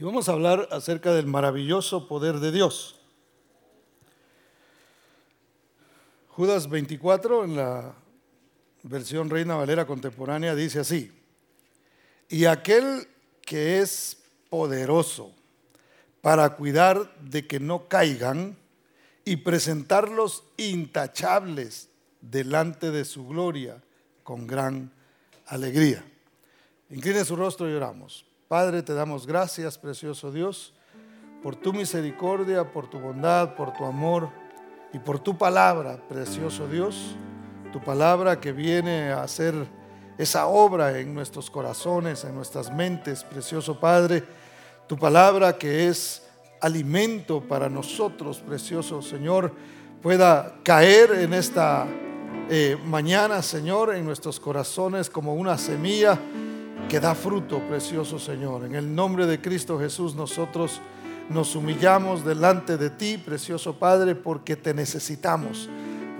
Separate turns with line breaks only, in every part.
y vamos a hablar acerca del maravilloso poder de Dios. Judas 24 en la versión Reina Valera contemporánea dice así, y aquel que es poderoso para cuidar de que no caigan y presentarlos intachables delante de su gloria con gran alegría. Incline su rostro y oramos. Padre, te damos gracias, precioso Dios, por tu misericordia, por tu bondad, por tu amor y por tu palabra, precioso Dios, tu palabra que viene a hacer esa obra en nuestros corazones, en nuestras mentes, precioso Padre, tu palabra que es alimento para nosotros, precioso Señor, pueda caer en esta eh, mañana, Señor, en nuestros corazones como una semilla que da fruto, precioso Señor. En el nombre de Cristo Jesús nosotros nos humillamos delante de ti, precioso Padre, porque te necesitamos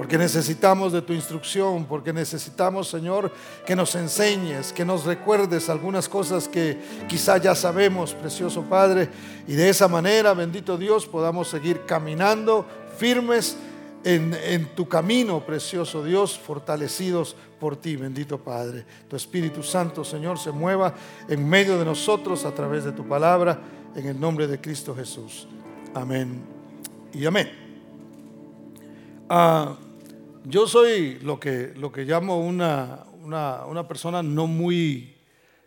porque necesitamos de tu instrucción, porque necesitamos, Señor, que nos enseñes, que nos recuerdes algunas cosas que quizá ya sabemos, precioso Padre, y de esa manera, bendito Dios, podamos seguir caminando firmes en, tu camino, precioso Dios, fortalecidos por ti, bendito Padre. Tu Espíritu Santo, Señor, se mueva en medio de nosotros a través de tu palabra, en el nombre de Cristo Jesús. Amén y amén. Ah, yo soy lo que, lo que llamo una, una, persona no muy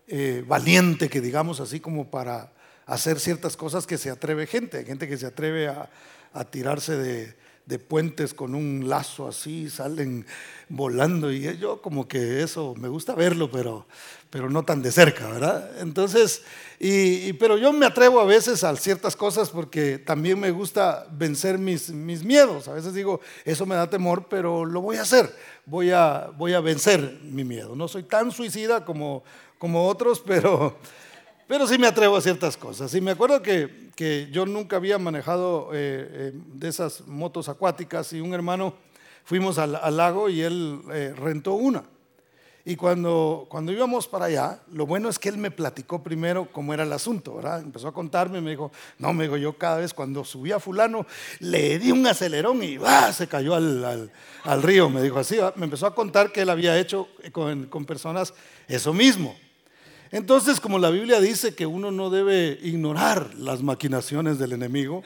eh, valiente, que digamos así como para hacer ciertas cosas que se atreve gente. Gente que se atreve a, a tirarse de, de puentes con un lazo así, salen volando y yo como que eso me gusta verlo, pero, pero no tan de cerca, ¿verdad? Entonces, y, pero yo me atrevo a veces a ciertas cosas porque también me gusta vencer mis, mis miedos. A veces digo, eso me da temor, pero lo voy a hacer, voy a, voy a vencer mi miedo. No soy tan suicida como, como otros, pero pero sí me atrevo a ciertas cosas. Y me acuerdo que, que yo nunca había manejado eh, eh, de esas motos acuáticas y un hermano fuimos al, lago y él eh, rentó una. Y cuando, cuando íbamos para allá, lo bueno es que él me platicó primero cómo era el asunto, ¿verdad? Empezó a contarme, me dijo, no, me dijo, yo cada vez cuando subía a fulano, le di un acelerón y ¡bah! se cayó al, al, al río, me dijo así, me empezó a contar que él había hecho con, con personas eso mismo. Entonces, como la Biblia dice que uno no debe ignorar las maquinaciones del enemigo,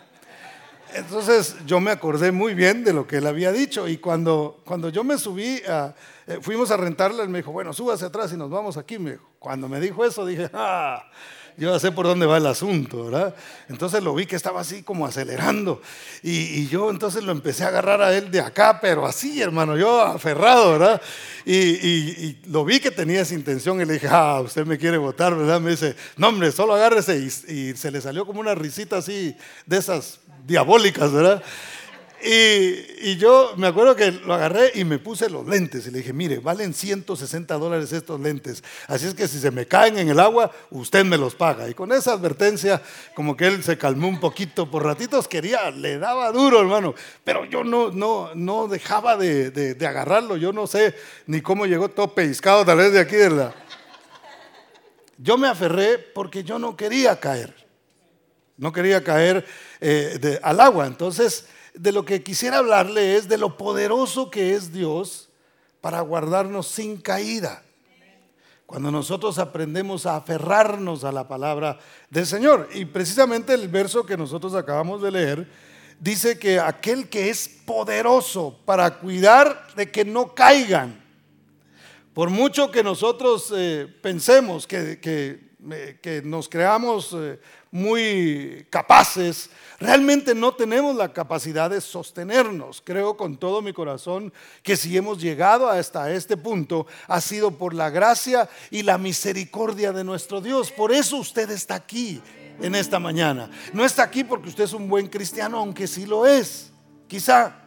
entonces yo me acordé muy bien de lo que él había dicho y cuando, cuando yo me subí, a, eh, fuimos a rentarla, él me dijo, bueno, súbase atrás y nos vamos aquí. Cuando me dijo eso dije, ah, yo ya sé por dónde va el asunto, ¿verdad? Entonces lo vi que estaba así como acelerando y, yo entonces lo empecé a agarrar a él de acá, pero así, hermano, yo aferrado, ¿verdad? Y, lo vi que tenía esa intención y le dije, ah, usted me quiere votar, ¿verdad? Me dice, no, hombre, solo agárrese y, se le salió como una risita así de esas diabólicas, ¿verdad? Y, yo me acuerdo que lo agarré y me puse los lentes y le dije, mire, valen 160 dólares estos lentes, así es que si se me caen en el agua, usted me los paga. Y con esa advertencia, como que él se calmó un poquito, por ratitos quería, le daba duro, hermano, pero yo no, no, no dejaba de, de, agarrarlo, yo no sé ni cómo llegó todo pescado tal vez de aquí de la... Yo me aferré porque yo no quería caer, no quería caer eh, al agua, entonces de lo que quisiera hablarle es de lo poderoso que es Dios para guardarnos sin caída. Cuando nosotros aprendemos a aferrarnos a la palabra del Señor. Y precisamente el verso que nosotros acabamos de leer dice que aquel que es poderoso para cuidar de que no caigan. Por mucho que nosotros eh, pensemos que, que, eh, nos creamos eh, muy capaces, realmente no tenemos la capacidad de sostenernos. Creo con todo mi corazón que si hemos llegado hasta este punto ha sido por la gracia y la misericordia de nuestro Dios. Por eso usted está aquí en esta mañana. No está aquí porque usted es un buen cristiano, aunque sí lo es, quizá.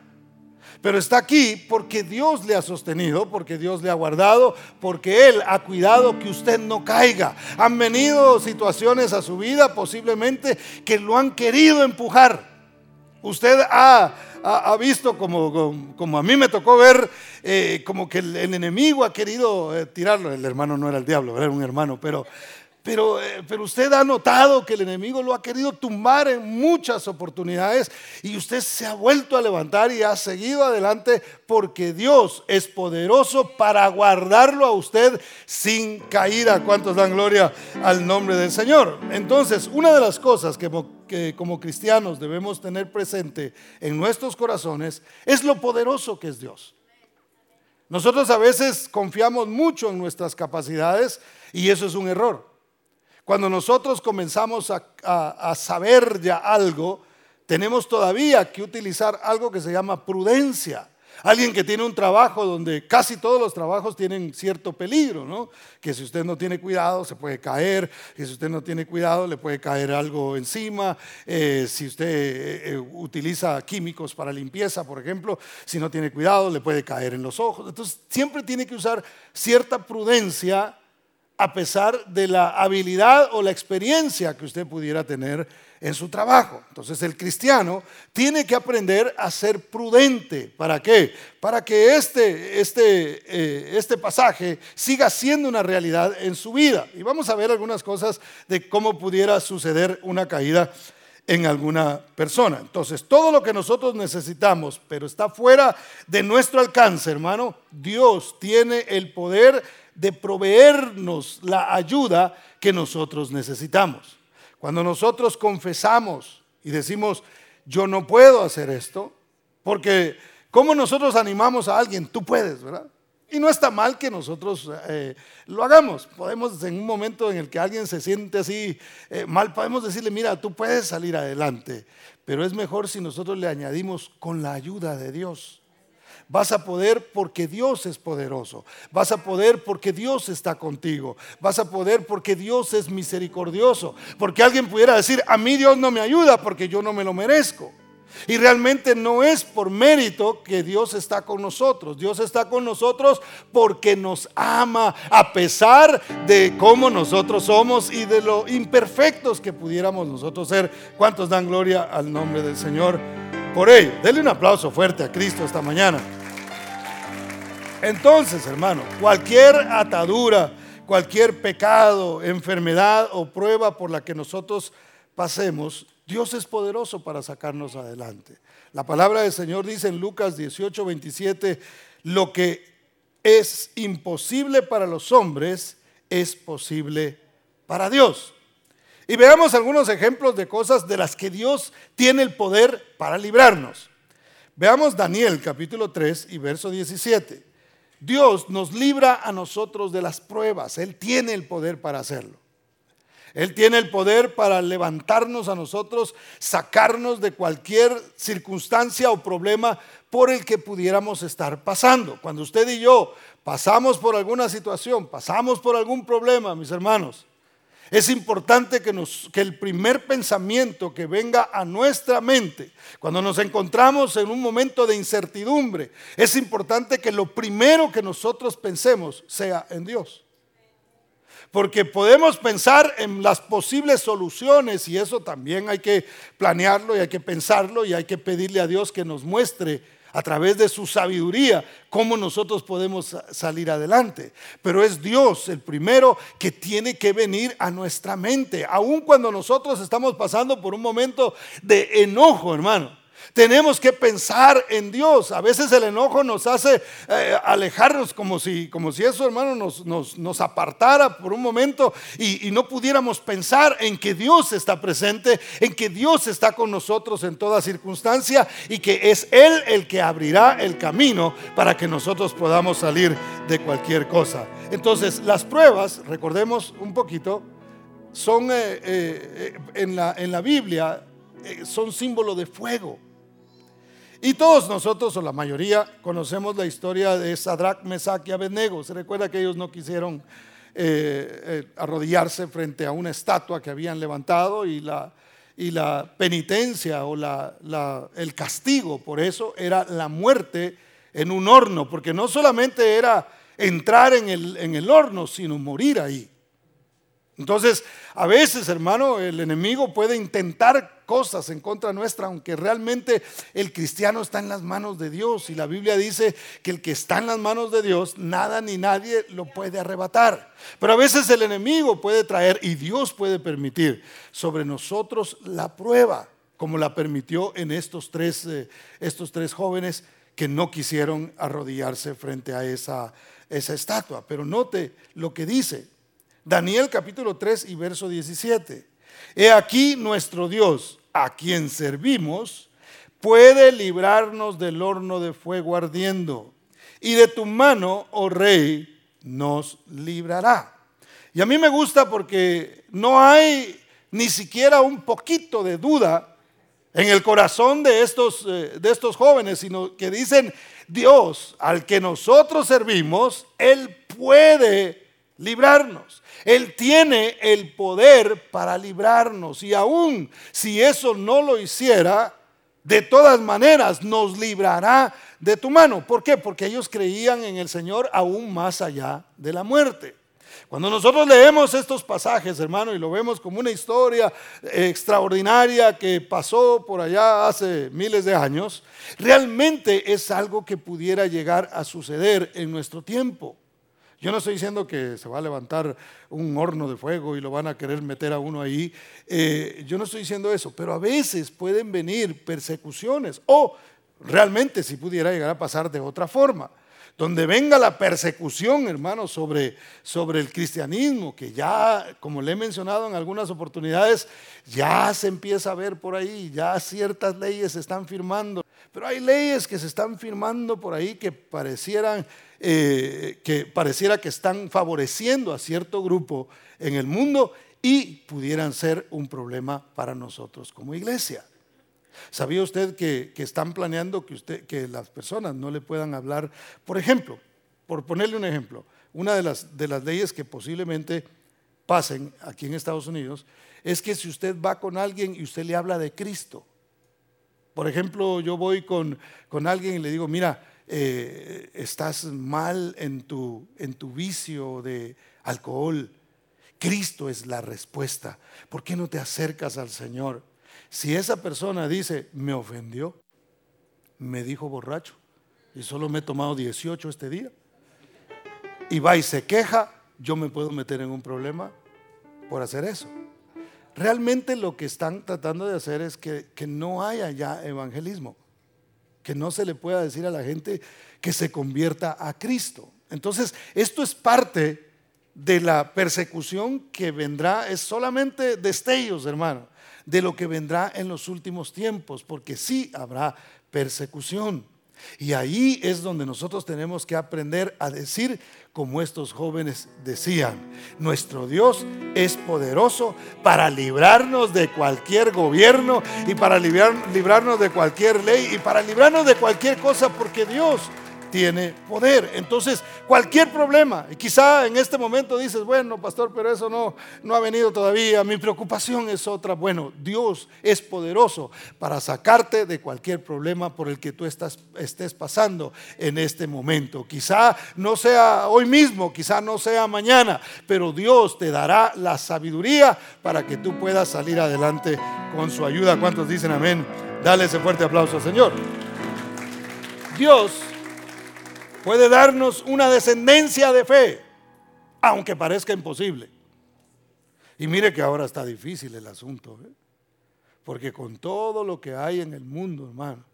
Pero está aquí porque Dios le ha sostenido, porque Dios le ha guardado, porque Él ha cuidado que usted no caiga. Han venido situaciones a su vida posiblemente que lo han querido empujar. Usted ha, visto como, como, a mí me tocó ver, eh, como que el, enemigo ha querido eh, tirarlo. El hermano no era el diablo, era un hermano, pero pero, eh, pero usted ha notado que el enemigo lo ha querido tumbar en muchas oportunidades y usted se ha vuelto a levantar y ha seguido adelante porque Dios es poderoso para guardarlo a usted sin caída. ¿Cuántos dan gloria al nombre del Señor? Entonces, una de las cosas que, que como cristianos debemos tener presente en nuestros corazones es lo poderoso que es Dios. Nosotros a veces confiamos mucho en nuestras capacidades y eso es un error. Cuando nosotros comenzamos a, saber ya algo, tenemos todavía que utilizar algo que se llama prudencia. Alguien que tiene un trabajo donde casi todos los trabajos tienen cierto peligro, ¿no? Que si usted no tiene cuidado se puede caer, que si usted no tiene cuidado le puede caer algo encima, eh, si usted eh, eh, utiliza químicos para limpieza, por ejemplo, si no tiene cuidado le puede caer en los ojos. Entonces siempre tiene que usar cierta prudencia a pesar de la habilidad o la experiencia que usted pudiera tener en su trabajo. Entonces el cristiano tiene que aprender a ser prudente. ¿Para qué? Para que este, este, eh, este pasaje siga siendo una realidad en su vida. Y vamos a ver algunas cosas de cómo pudiera suceder una caída en alguna persona. Entonces, todo lo que nosotros necesitamos, pero está fuera de nuestro alcance, hermano, Dios tiene el poder de proveernos la ayuda que nosotros necesitamos. Cuando nosotros confesamos y decimos, yo no puedo hacer esto, porque ¿cómo nosotros animamos a alguien? Tú puedes, ¿verdad? Y no está mal que nosotros eh, lo hagamos. Podemos, en un momento en el que alguien se siente así eh, mal, podemos decirle, mira, tú puedes salir adelante. Pero es mejor si nosotros le añadimos con la ayuda de Dios. Vas a poder porque Dios es poderoso. Vas a poder porque Dios está contigo. Vas a poder porque Dios es misericordioso. Porque alguien pudiera decir, a mí Dios no me ayuda porque yo no me lo merezco. Y realmente no es por mérito que Dios está con nosotros. Dios está con nosotros porque nos ama a pesar de cómo nosotros somos y de lo imperfectos que pudiéramos nosotros ser. ¿Cuántos dan gloria al nombre del Señor por ello? Denle un aplauso fuerte a Cristo esta mañana. Entonces, hermano, cualquier atadura, cualquier pecado, enfermedad o prueba por la que nosotros pasemos, Dios es poderoso para sacarnos adelante. La palabra del Señor dice en Lucas 18, 27, lo que es imposible para los hombres es posible para Dios. Y veamos algunos ejemplos de cosas de las que Dios tiene el poder para librarnos. Veamos Daniel capítulo 3 y verso 17. Dios nos libra a nosotros de las pruebas. Él tiene el poder para hacerlo. Él tiene el poder para levantarnos a nosotros, sacarnos de cualquier circunstancia o problema por el que pudiéramos estar pasando. Cuando usted y yo pasamos por alguna situación, pasamos por algún problema, mis hermanos, es importante que, el primer pensamiento que venga a nuestra mente, cuando nos encontramos en un momento de incertidumbre, es importante que lo primero que nosotros pensemos sea en Dios. Porque podemos pensar en las posibles soluciones y eso también hay que planearlo y hay que pensarlo y hay que pedirle a Dios que nos muestre a través de su sabiduría, cómo nosotros podemos salir adelante. Pero es Dios el primero que tiene que venir a nuestra mente, aun cuando nosotros estamos pasando por un momento de enojo, hermano. Tenemos que pensar en Dios. A veces el enojo nos hace eh, alejarnos como si, como si eso, hermano, nos, nos, apartara por un momento y, y, no pudiéramos pensar en que Dios está presente, en que Dios está con nosotros en toda circunstancia y que es Él el que abrirá el camino para que nosotros podamos salir de cualquier cosa. Entonces, las pruebas, recordemos un poquito, son eh, eh, en, la, en la Biblia, son símbolo de fuego. Y todos nosotros, o la mayoría, conocemos la historia de Sadrach, Mesach y Abednego. Se recuerda que ellos no quisieron eh, eh, arrodillarse frente a una estatua que habían levantado y la, y la penitencia o la, el castigo por eso era la muerte en un horno, porque no solamente era entrar en el, en el horno, sino morir ahí. Entonces, a veces, hermano, el enemigo puede intentar cosas en contra nuestra, aunque realmente el cristiano está en las manos de Dios. Y la Biblia dice que el que está en las manos de Dios, nada ni nadie lo puede arrebatar. Pero a veces el enemigo puede traer y Dios puede permitir sobre nosotros la prueba, como la permitió en estos tres, eh, estos tres jóvenes que no quisieron arrodillarse frente a esa, esa estatua. Pero note lo que dice. Daniel capítulo 3 y verso 17. He aquí nuestro Dios, a quien servimos, puede librarnos del horno de fuego ardiendo, y de tu mano, oh rey, nos librará. Y a mí me gusta porque no hay ni siquiera un poquito de duda en el corazón de estos, eh, de estos jóvenes, sino que dicen, Dios al que nosotros servimos, Él puede librarnos. Él tiene el poder para librarnos. Y aún si eso no lo hiciera, de todas maneras nos librará de tu mano. ¿Por qué? Porque ellos creían en el Señor aún más allá de la muerte. Cuando nosotros leemos estos pasajes, hermano, y lo vemos como una historia extraordinaria que pasó por allá hace miles de años, realmente es algo que pudiera llegar a suceder en nuestro tiempo. Yo no estoy diciendo que se va a levantar un horno de fuego y lo van a querer meter a uno ahí. Eh, yo no estoy diciendo eso, pero a veces pueden venir persecuciones o realmente si pudiera llegar a pasar de otra forma. Donde venga la persecución, hermano, sobre, sobre el cristianismo, que ya, como le he mencionado en algunas oportunidades, ya se empieza a ver por ahí, ya ciertas leyes se están firmando. Pero hay leyes que se están firmando por ahí que parecieran eh, que pareciera que están favoreciendo a cierto grupo en el mundo y pudieran ser un problema para nosotros como iglesia. ¿Sabía usted que, están planeando que, usted, que las personas no le puedan hablar? Por ejemplo, por ponerle un ejemplo, una de las, de las leyes que posiblemente pasen aquí en Estados Unidos es que si usted va con alguien y usted le habla de Cristo, por ejemplo, yo voy con, con alguien y le digo, mira, eh, estás mal en tu, en tu vicio de alcohol, Cristo es la respuesta. ¿Por qué no te acercas al Señor? Si esa persona dice, me ofendió, me dijo borracho y solo me he tomado 18 este día, y va y se queja, yo me puedo meter en un problema por hacer eso. Realmente lo que están tratando de hacer es que, que no haya ya evangelismo que no se le pueda decir a la gente que se convierta a Cristo. Entonces, esto es parte de la persecución que vendrá, es solamente destellos, hermano, de lo que vendrá en los últimos tiempos, porque sí habrá persecución. Y ahí es donde nosotros tenemos que aprender a decir como estos jóvenes decían, nuestro Dios es poderoso para librarnos de cualquier gobierno y para librarnos de cualquier ley y para librarnos de cualquier cosa porque Dios tiene poder. Entonces, cualquier problema, y quizá en este momento dices, bueno, pastor, pero eso no, no ha venido todavía, mi preocupación es otra. Bueno, Dios es poderoso para sacarte de cualquier problema por el que tú estás, estés pasando en este momento. Quizá no sea hoy mismo, quizá no sea mañana, pero Dios te dará la sabiduría para que tú puedas salir adelante con su ayuda. ¿Cuántos dicen amén? Dale ese fuerte aplauso Señor. Dios puede darnos una descendencia de fe, aunque parezca imposible. Y mire que ahora está difícil el asunto, ¿eh? porque con todo lo que hay en el mundo, hermano,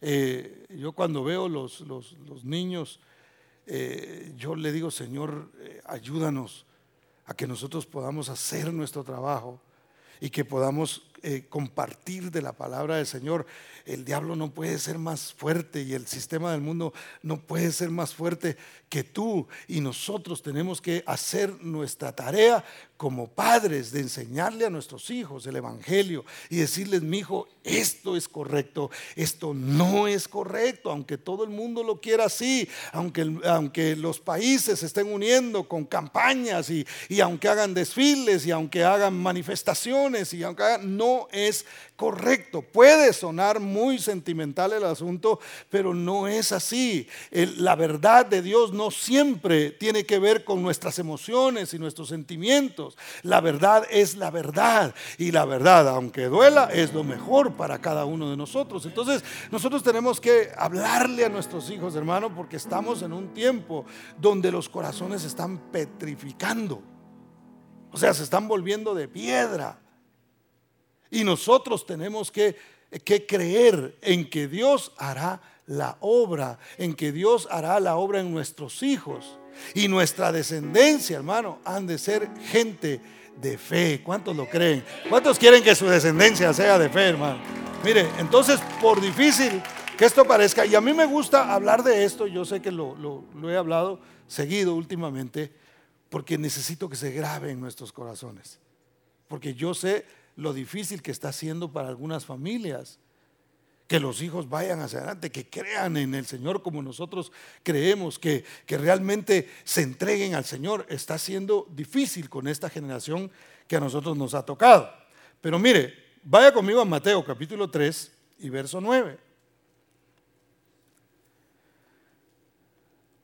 eh, yo cuando veo los, los, niños, eh, yo le digo, Señor, ayúdanos a que nosotros podamos hacer nuestro trabajo y que podamos compartir de la palabra del Señor el diablo no puede ser más fuerte y el sistema del mundo no puede ser más fuerte que tú. Y nosotros tenemos que hacer nuestra tarea como padres de enseñarle a nuestros hijos el Evangelio y decirles, mi hijo, esto es correcto, esto no es correcto, aunque todo el mundo lo quiera así, aunque, aunque los países se estén uniendo con campañas y, y aunque hagan desfiles y aunque hagan manifestaciones y aunque hagan, no es correcto. Puede sonar muy sentimental el asunto, pero no es así. la verdad de Dios no siempre tiene que ver con nuestras emociones y nuestros sentimientos. La verdad es la verdad y la verdad, aunque duela, es lo mejor para cada uno de nosotros. Entonces, nosotros tenemos que hablarle a nuestros hijos, hermano, porque estamos en un tiempo donde los corazones están petrificando. O sea, se están volviendo de piedra. Y nosotros tenemos que, que creer en que Dios hará la obra, en que Dios hará la obra en nuestros hijos. Y nuestra descendencia, hermano, han de ser gente de fe. ¿Cuántos lo creen? ¿Cuántos quieren que su descendencia sea de fe, hermano? Mire, entonces, por difícil que esto parezca, y a mí me gusta hablar de esto, yo sé que lo, lo he hablado seguido últimamente, porque necesito que se grabe en nuestros corazones. Porque yo sé lo difícil que está siendo para algunas familias que los hijos vayan hacia adelante, que crean en el Señor como nosotros creemos, que, que realmente se entreguen al Señor. Está siendo difícil con esta generación que a nosotros nos ha tocado. Pero mire, vaya conmigo a Mateo capítulo 3 y verso 9.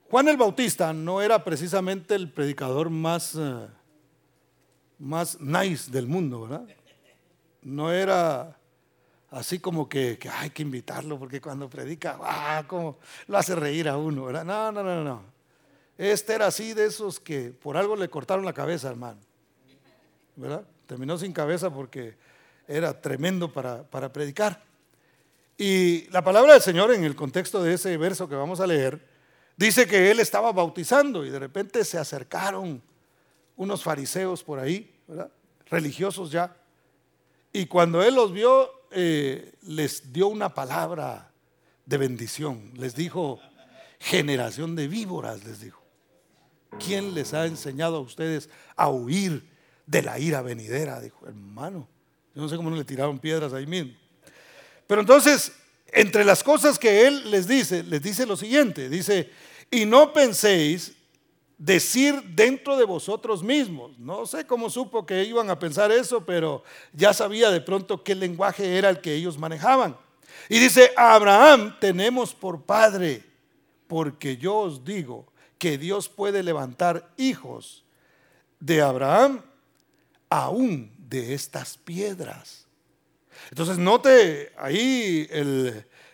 Juan el Bautista no era precisamente el predicador más, eh, más nice del mundo, ¿verdad? No era así como que, hay que invitarlo porque cuando predica, ¡ah! Como lo hace reír a uno, ¿verdad? No, no, no, no. Este era así de esos que por algo le cortaron la cabeza, hermano. ¿Verdad? Terminó sin cabeza porque era tremendo para, para predicar. Y la palabra del Señor en el contexto de ese verso que vamos a leer, dice que él estaba bautizando y de repente se acercaron unos fariseos por ahí, ¿verdad? religiosos ya. Y cuando él los vio, eh, les dio una palabra de bendición. Les dijo, generación de víboras, les dijo. ¿Quién les ha enseñado a ustedes a huir de la ira venidera? Dijo, hermano. Yo no sé cómo no le tiraron piedras ahí mismo. Pero entonces, entre las cosas que él les dice, les dice lo siguiente. Dice, y no penséis decir dentro de vosotros mismos. No sé cómo supo que iban a pensar eso, pero ya sabía de pronto qué lenguaje era el que ellos manejaban. Y dice, Abraham tenemos por padre, porque yo os digo que Dios puede levantar hijos de Abraham aún de estas piedras. Entonces note ahí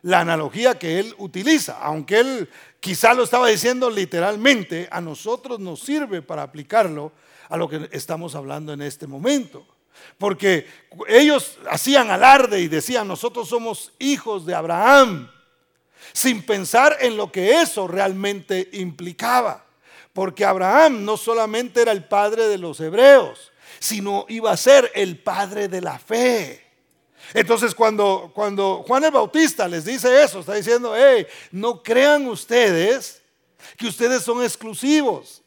la analogía que él utiliza, aunque él quizá lo estaba diciendo literalmente, a nosotros nos sirve para aplicarlo a lo que estamos hablando en este momento. Porque ellos hacían alarde y decían, nosotros somos hijos de Abraham, sin pensar en lo que eso realmente implicaba. Porque Abraham no solamente era el padre de los hebreos, sino iba a ser el padre de la fe. Entonces cuando, cuando Juan el Bautista les dice eso, está diciendo, hey, no crean ustedes que ustedes son exclusivos,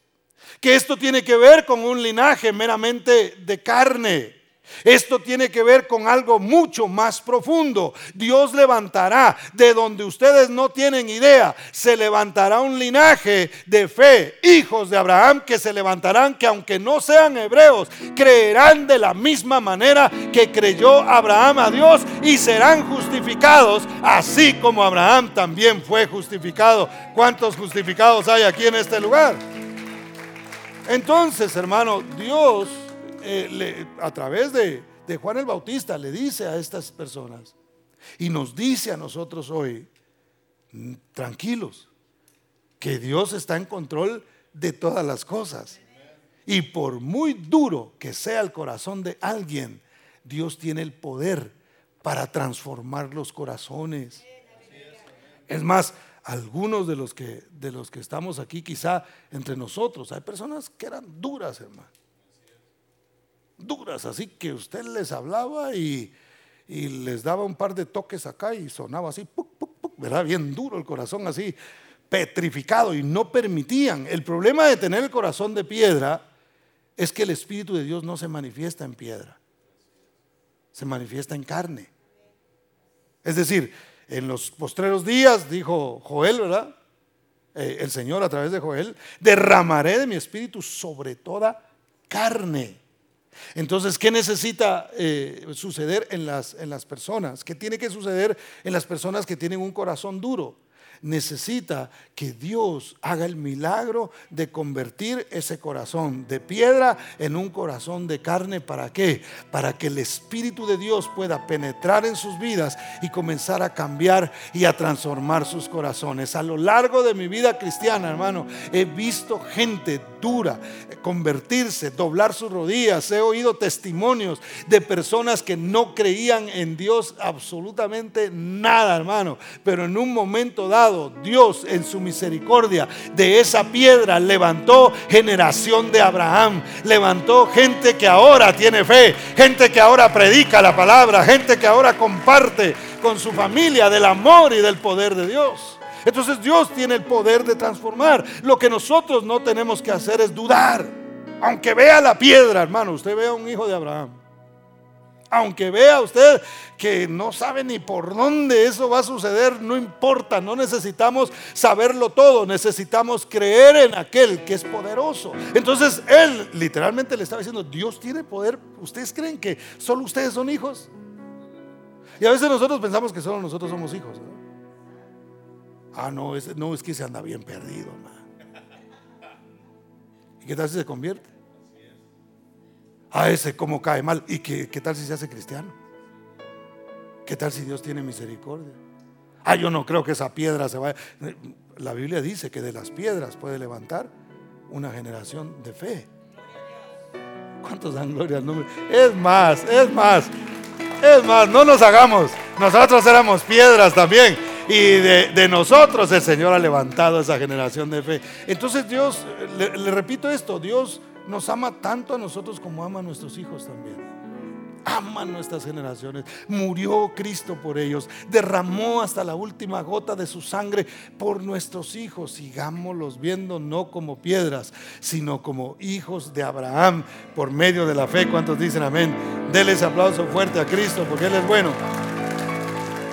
que esto tiene que ver con un linaje meramente de carne. Esto tiene que ver con algo mucho más profundo. Dios levantará de donde ustedes no tienen idea. Se levantará un linaje de fe, hijos de Abraham que se levantarán, que aunque no sean hebreos, creerán de la misma manera que creyó Abraham a Dios y serán justificados, así como Abraham también fue justificado. ¿Cuántos justificados hay aquí en este lugar? Entonces, hermano, Dios eh, a través de, de Juan el Bautista le dice a estas personas y nos dice a nosotros hoy, tranquilos, que Dios está en control de todas las cosas. Y por muy duro que sea el corazón de alguien, Dios tiene el poder para transformar los corazones. Es más, algunos de los que de los que estamos aquí, quizá entre nosotros, hay personas que eran duras, hermano duras, así que usted les hablaba y, les daba un par de toques acá y sonaba así, ¿verdad? Bien duro el corazón así, petrificado y no permitían. El problema de tener el corazón de piedra es que el Espíritu de Dios no se manifiesta en piedra, se manifiesta en carne. Es decir, en los postreros días, dijo Joel, ¿verdad? Eh, el Señor a través de Joel, derramaré de mi espíritu sobre toda carne. Entonces, ¿qué necesita eh, suceder en las, en las personas? ¿Qué tiene que suceder en las personas que tienen un corazón duro? necesita que Dios haga el milagro de convertir ese corazón de piedra en un corazón de carne. ¿Para qué? Para que el Espíritu de Dios pueda penetrar en sus vidas y comenzar a cambiar y a transformar sus corazones. A lo largo de mi vida cristiana, hermano, he visto gente convertirse, doblar sus rodillas. He oído testimonios de personas que no creían en Dios absolutamente nada, hermano. Pero en un momento dado, Dios en su misericordia de esa piedra levantó generación de Abraham, levantó gente que ahora tiene fe, gente que ahora predica la palabra, gente que ahora comparte con su familia del amor y del poder de Dios. Entonces Dios tiene el poder de transformar. Lo que nosotros no tenemos que hacer es dudar. Aunque vea la piedra, hermano, usted vea un hijo de Abraham aunque vea usted que no sabe ni por dónde eso va a suceder, no importa, no necesitamos saberlo todo, necesitamos creer en aquel que es poderoso. Entonces él literalmente le estaba diciendo, Dios tiene poder, ¿ustedes creen que solo ustedes son hijos? Y a veces nosotros pensamos que solo nosotros somos hijos. Ah, no, es, no, es que se anda bien perdido. ¿Y qué tal si se convierte? a ese cómo cae mal. ¿Y qué, qué tal si se hace cristiano? ¿Qué tal si Dios tiene misericordia? Ah, yo no creo que esa piedra se vaya. La Biblia dice que de las piedras puede levantar una generación de fe. ¿Cuántos dan gloria al nombre? Es más, es más, es más, no nos hagamos. Nosotros éramos piedras también. Y de, nosotros el Señor ha levantado esa generación de fe. Entonces Dios, le, repito esto, Dios nos ama tanto a nosotros como ama a nuestros hijos también. Ama nuestras generaciones. Murió Cristo por ellos. Derramó hasta la última gota de su sangre por nuestros hijos. Sigámoslos viendo no como piedras, sino como hijos de Abraham por medio de la fe. ¿Cuántos dicen amén? Deles aplauso fuerte a Cristo porque Él es bueno.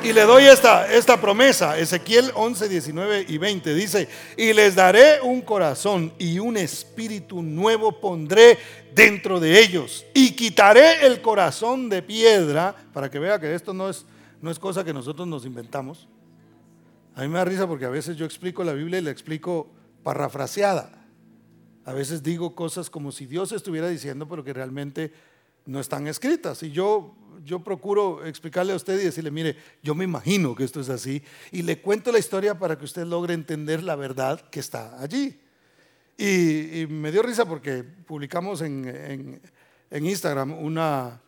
Y le doy esta, esta promesa, Ezequiel 11, 19 y 20, dice, y les daré un corazón y un espíritu nuevo pondré dentro de ellos, y quitaré el corazón de piedra, para que vea que esto no es, no es cosa que nosotros nos inventamos. A mí me da risa porque a veces yo explico la Biblia y la explico parafraseada. A veces digo cosas como si Dios estuviera diciendo, pero que realmente no están escritas. Y yo yo procuro explicarle a usted y decirle, mire, yo me imagino que esto es así, y le cuento la historia para que usted logre entender la verdad que está allí. Y, me dio risa porque publicamos en, Instagram una,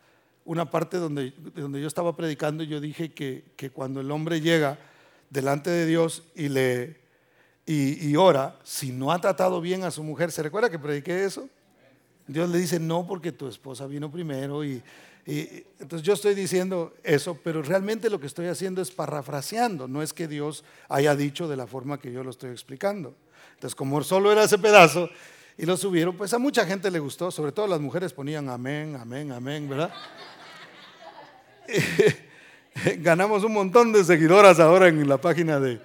una parte donde, donde yo estaba predicando y yo dije que, cuando el hombre llega delante de Dios y le y, y, ora, si no ha tratado bien a su mujer, ¿se recuerda que prediqué eso? Dios le dice, no, porque tu esposa vino primero y, y, entonces yo estoy diciendo eso, pero realmente lo que estoy haciendo es parafraseando, no es que Dios haya dicho de la forma que yo lo estoy explicando. Entonces, como solo era ese pedazo y lo subieron, pues a mucha gente le gustó, sobre todo las mujeres ponían amén, amén, amén, ¿verdad? ganamos un montón de seguidoras ahora en la página de,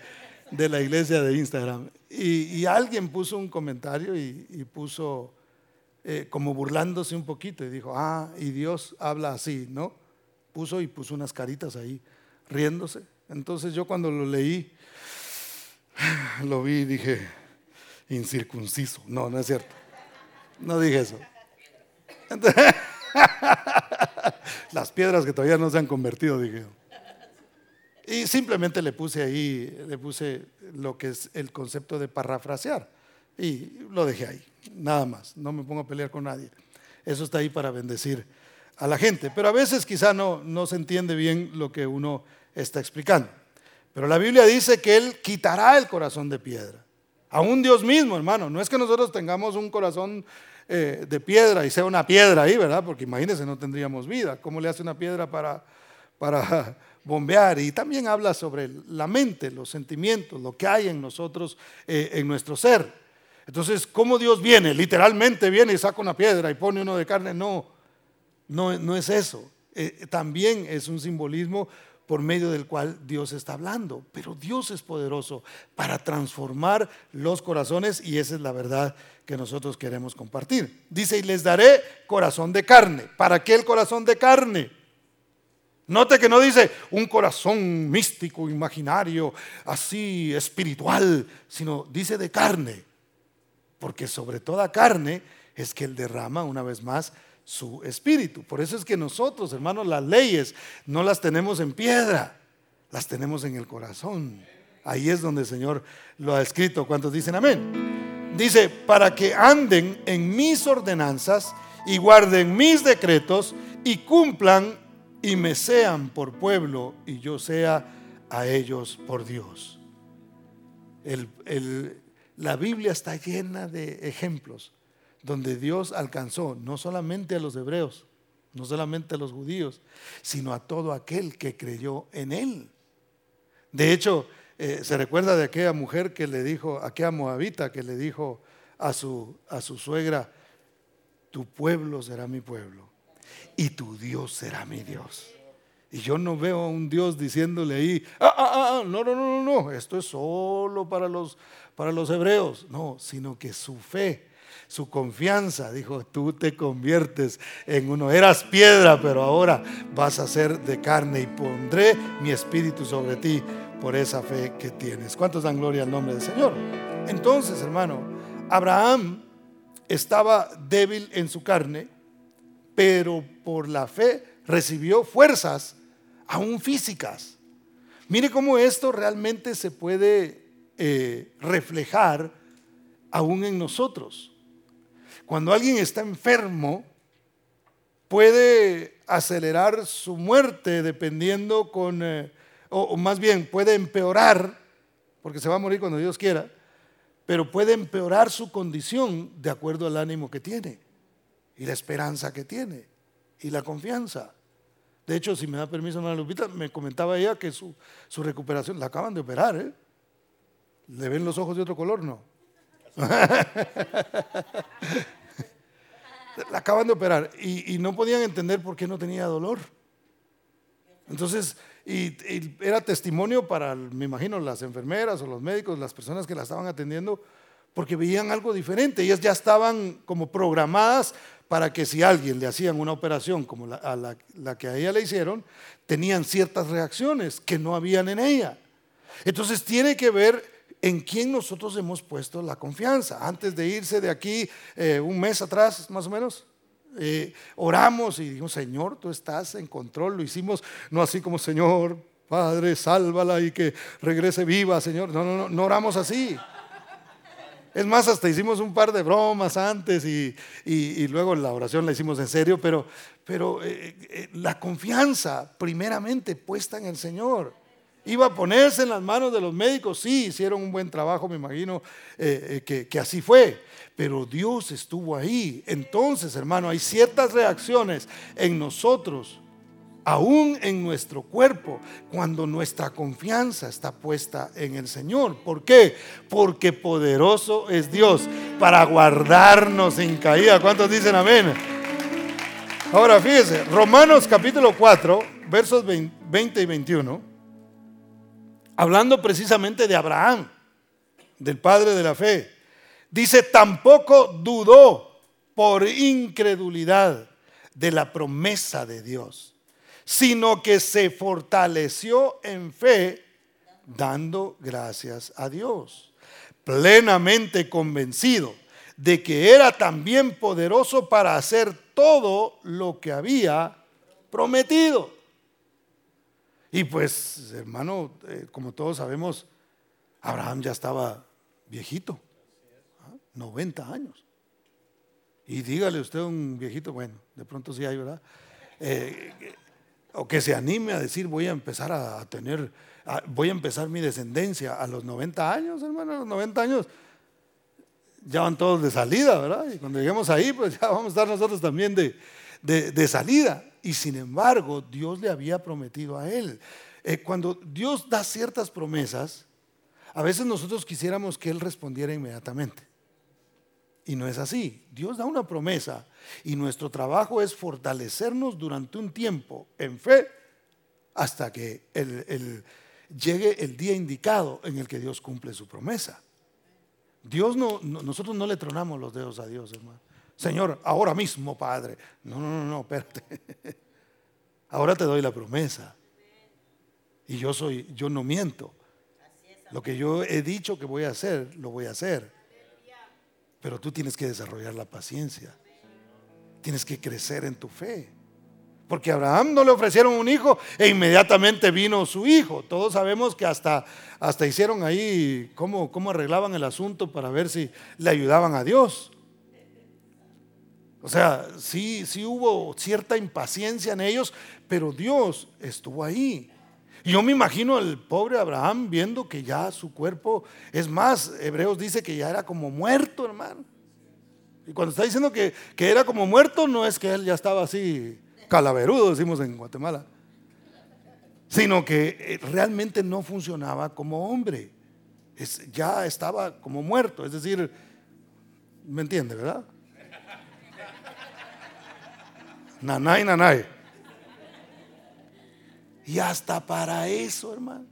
la iglesia de Instagram. Y, alguien puso un comentario y puso eh, como burlándose un poquito y dijo, ah, y Dios habla así, ¿no? Puso y puso unas caritas ahí, riéndose. Entonces yo cuando lo leí, lo vi y dije, incircunciso. No, no es cierto. No dije eso. las piedras que todavía no se han convertido, dije. Y simplemente le puse ahí, le puse lo que es el concepto de parafrasear. Y lo dejé ahí, nada más. No me pongo a pelear con nadie. Eso está ahí para bendecir a la gente. Pero a veces quizá no, no se entiende bien lo que uno está explicando. Pero la Biblia dice que Él quitará el corazón de piedra. Aún Dios mismo, hermano. No es que nosotros tengamos un corazón eh, de piedra y sea una piedra ahí, ¿verdad? Porque imagínense, no tendríamos vida. ¿Cómo le hace una piedra para, para bombear? Y también habla sobre la mente, los sentimientos, lo que hay en nosotros, eh, en nuestro ser. Entonces, ¿cómo Dios viene? Literalmente viene y saca una piedra y pone uno de carne. No, no, no es eso. Eh, también es un simbolismo por medio del cual Dios está hablando. Pero Dios es poderoso para transformar los corazones y esa es la verdad que nosotros queremos compartir. Dice, y les daré corazón de carne. ¿Para qué el corazón de carne? Note que no dice un corazón místico, imaginario, así espiritual, sino dice de carne. Porque sobre toda carne es que Él derrama una vez más su espíritu. Por eso es que nosotros, hermanos, las leyes no las tenemos en piedra, las tenemos en el corazón. Ahí es donde el Señor lo ha escrito. ¿Cuántos dicen amén? Dice, para que anden en mis ordenanzas y guarden mis decretos y cumplan y me sean por pueblo y yo sea a ellos por Dios. La Biblia está llena de ejemplos donde Dios alcanzó no solamente a los hebreos, no solamente a los judíos, sino a todo aquel que creyó en Él. De hecho, eh, se recuerda de aquella mujer que le dijo, aquella moabita que le dijo a su, a su suegra, tu pueblo será mi pueblo y tu Dios será mi Dios. Y yo no veo a un Dios diciéndole ahí, ah, ah, ah, ah, no, no, no, no, no, esto es solo para los, para los hebreos. No, sino que su fe, su confianza, dijo, tú te conviertes en uno. Eras piedra, pero ahora vas a ser de carne y pondré mi espíritu sobre ti por esa fe que tienes. ¿Cuántos dan gloria al nombre del Señor? Entonces, hermano, Abraham estaba débil en su carne pero por la fe recibió fuerzas aún físicas. Mire cómo esto realmente se puede eh, reflejar aún en nosotros. Cuando alguien está enfermo, puede acelerar su muerte dependiendo con, eh, o más bien puede empeorar, porque se va a morir cuando Dios quiera, pero puede empeorar su condición de acuerdo al ánimo que tiene y la esperanza que tiene y la confianza. De hecho, si me da permiso, Ana Lupita, me comentaba ella que su, recuperación, la acaban de operar, ¿eh? ¿Le ven los ojos de otro color? No. la acaban de operar y, no podían entender por qué no tenía dolor. Entonces, y, era testimonio para, me imagino, las enfermeras o los médicos, las personas que la estaban atendiendo, porque veían algo diferente. Ellas ya estaban como programadas para que si alguien le hacían una operación como la, a la, que a ella le hicieron, tenían ciertas reacciones que no habían en ella. Entonces tiene que ver en quién nosotros hemos puesto la confianza. Antes de irse de aquí, eh, un mes atrás más o menos, eh, oramos y dijimos, Señor, tú estás en control. Lo hicimos no así como, Señor, Padre, sálvala y que regrese viva, Señor. No, no, no, no oramos así. Es más, hasta hicimos un par de bromas antes y, luego la oración la hicimos en serio, pero, pero eh, eh, la confianza primeramente puesta en el Señor. Iba a ponerse en las manos de los médicos, sí, hicieron un buen trabajo, me imagino eh, que, que así fue, pero Dios estuvo ahí. Entonces, hermano, hay ciertas reacciones en nosotros aún en nuestro cuerpo, cuando nuestra confianza está puesta en el Señor. ¿Por qué? Porque poderoso es Dios para guardarnos en caída. ¿Cuántos dicen amén? Ahora fíjese, Romanos capítulo 4, versos 20 y 21, hablando precisamente de Abraham, del padre de la fe, dice, tampoco dudó por incredulidad de la promesa de Dios sino que se fortaleció en fe dando gracias a Dios, plenamente convencido de que era también poderoso para hacer todo lo que había prometido. Y pues, hermano, eh, como todos sabemos, Abraham ya estaba viejito, 90 ¿ah? años. Y dígale usted un viejito, bueno, de pronto sí hay, ¿verdad? Eh, o que se anime a decir voy a empezar a tener, voy a empezar mi descendencia a los 90 años, hermano, a los 90 años ya van todos de salida, ¿verdad? Y cuando lleguemos ahí, pues ya vamos a estar nosotros también de, de, salida. Y sin embargo, Dios le había prometido a él. Eh, cuando Dios da ciertas promesas, a veces nosotros quisiéramos que Él respondiera inmediatamente. Y no es así. Dios da una promesa y nuestro trabajo es fortalecernos durante un tiempo en fe hasta que llegue el día indicado en el que Dios cumple su promesa. Dios no, nosotros no le tronamos los dedos a Dios, hermano. Señor, ahora mismo, Padre. No, no, no, no, espérate. ahora te doy la promesa. Y yo soy, yo no miento. Lo que yo he dicho que voy a hacer, lo voy a hacer. Pero tú tienes que desarrollar la paciencia. Tienes que crecer en tu fe. Porque a Abraham no le ofrecieron un hijo e inmediatamente vino su hijo. Todos sabemos que hasta, hasta hicieron ahí cómo, cómo arreglaban el asunto para ver si le ayudaban a Dios. O sea, sí, sí hubo cierta impaciencia en ellos, pero Dios estuvo ahí. Yo me imagino al pobre Abraham viendo que ya su cuerpo, es más, Hebreos dice que ya era como muerto, hermano. Y cuando está diciendo que, que era como muerto, no es que él ya estaba así calaverudo, decimos en Guatemala, sino que eh, realmente no funcionaba como hombre. Es, ya estaba como muerto, es decir, ¿me entiende, verdad? Nanay, nanay. Y hasta para eso, hermano,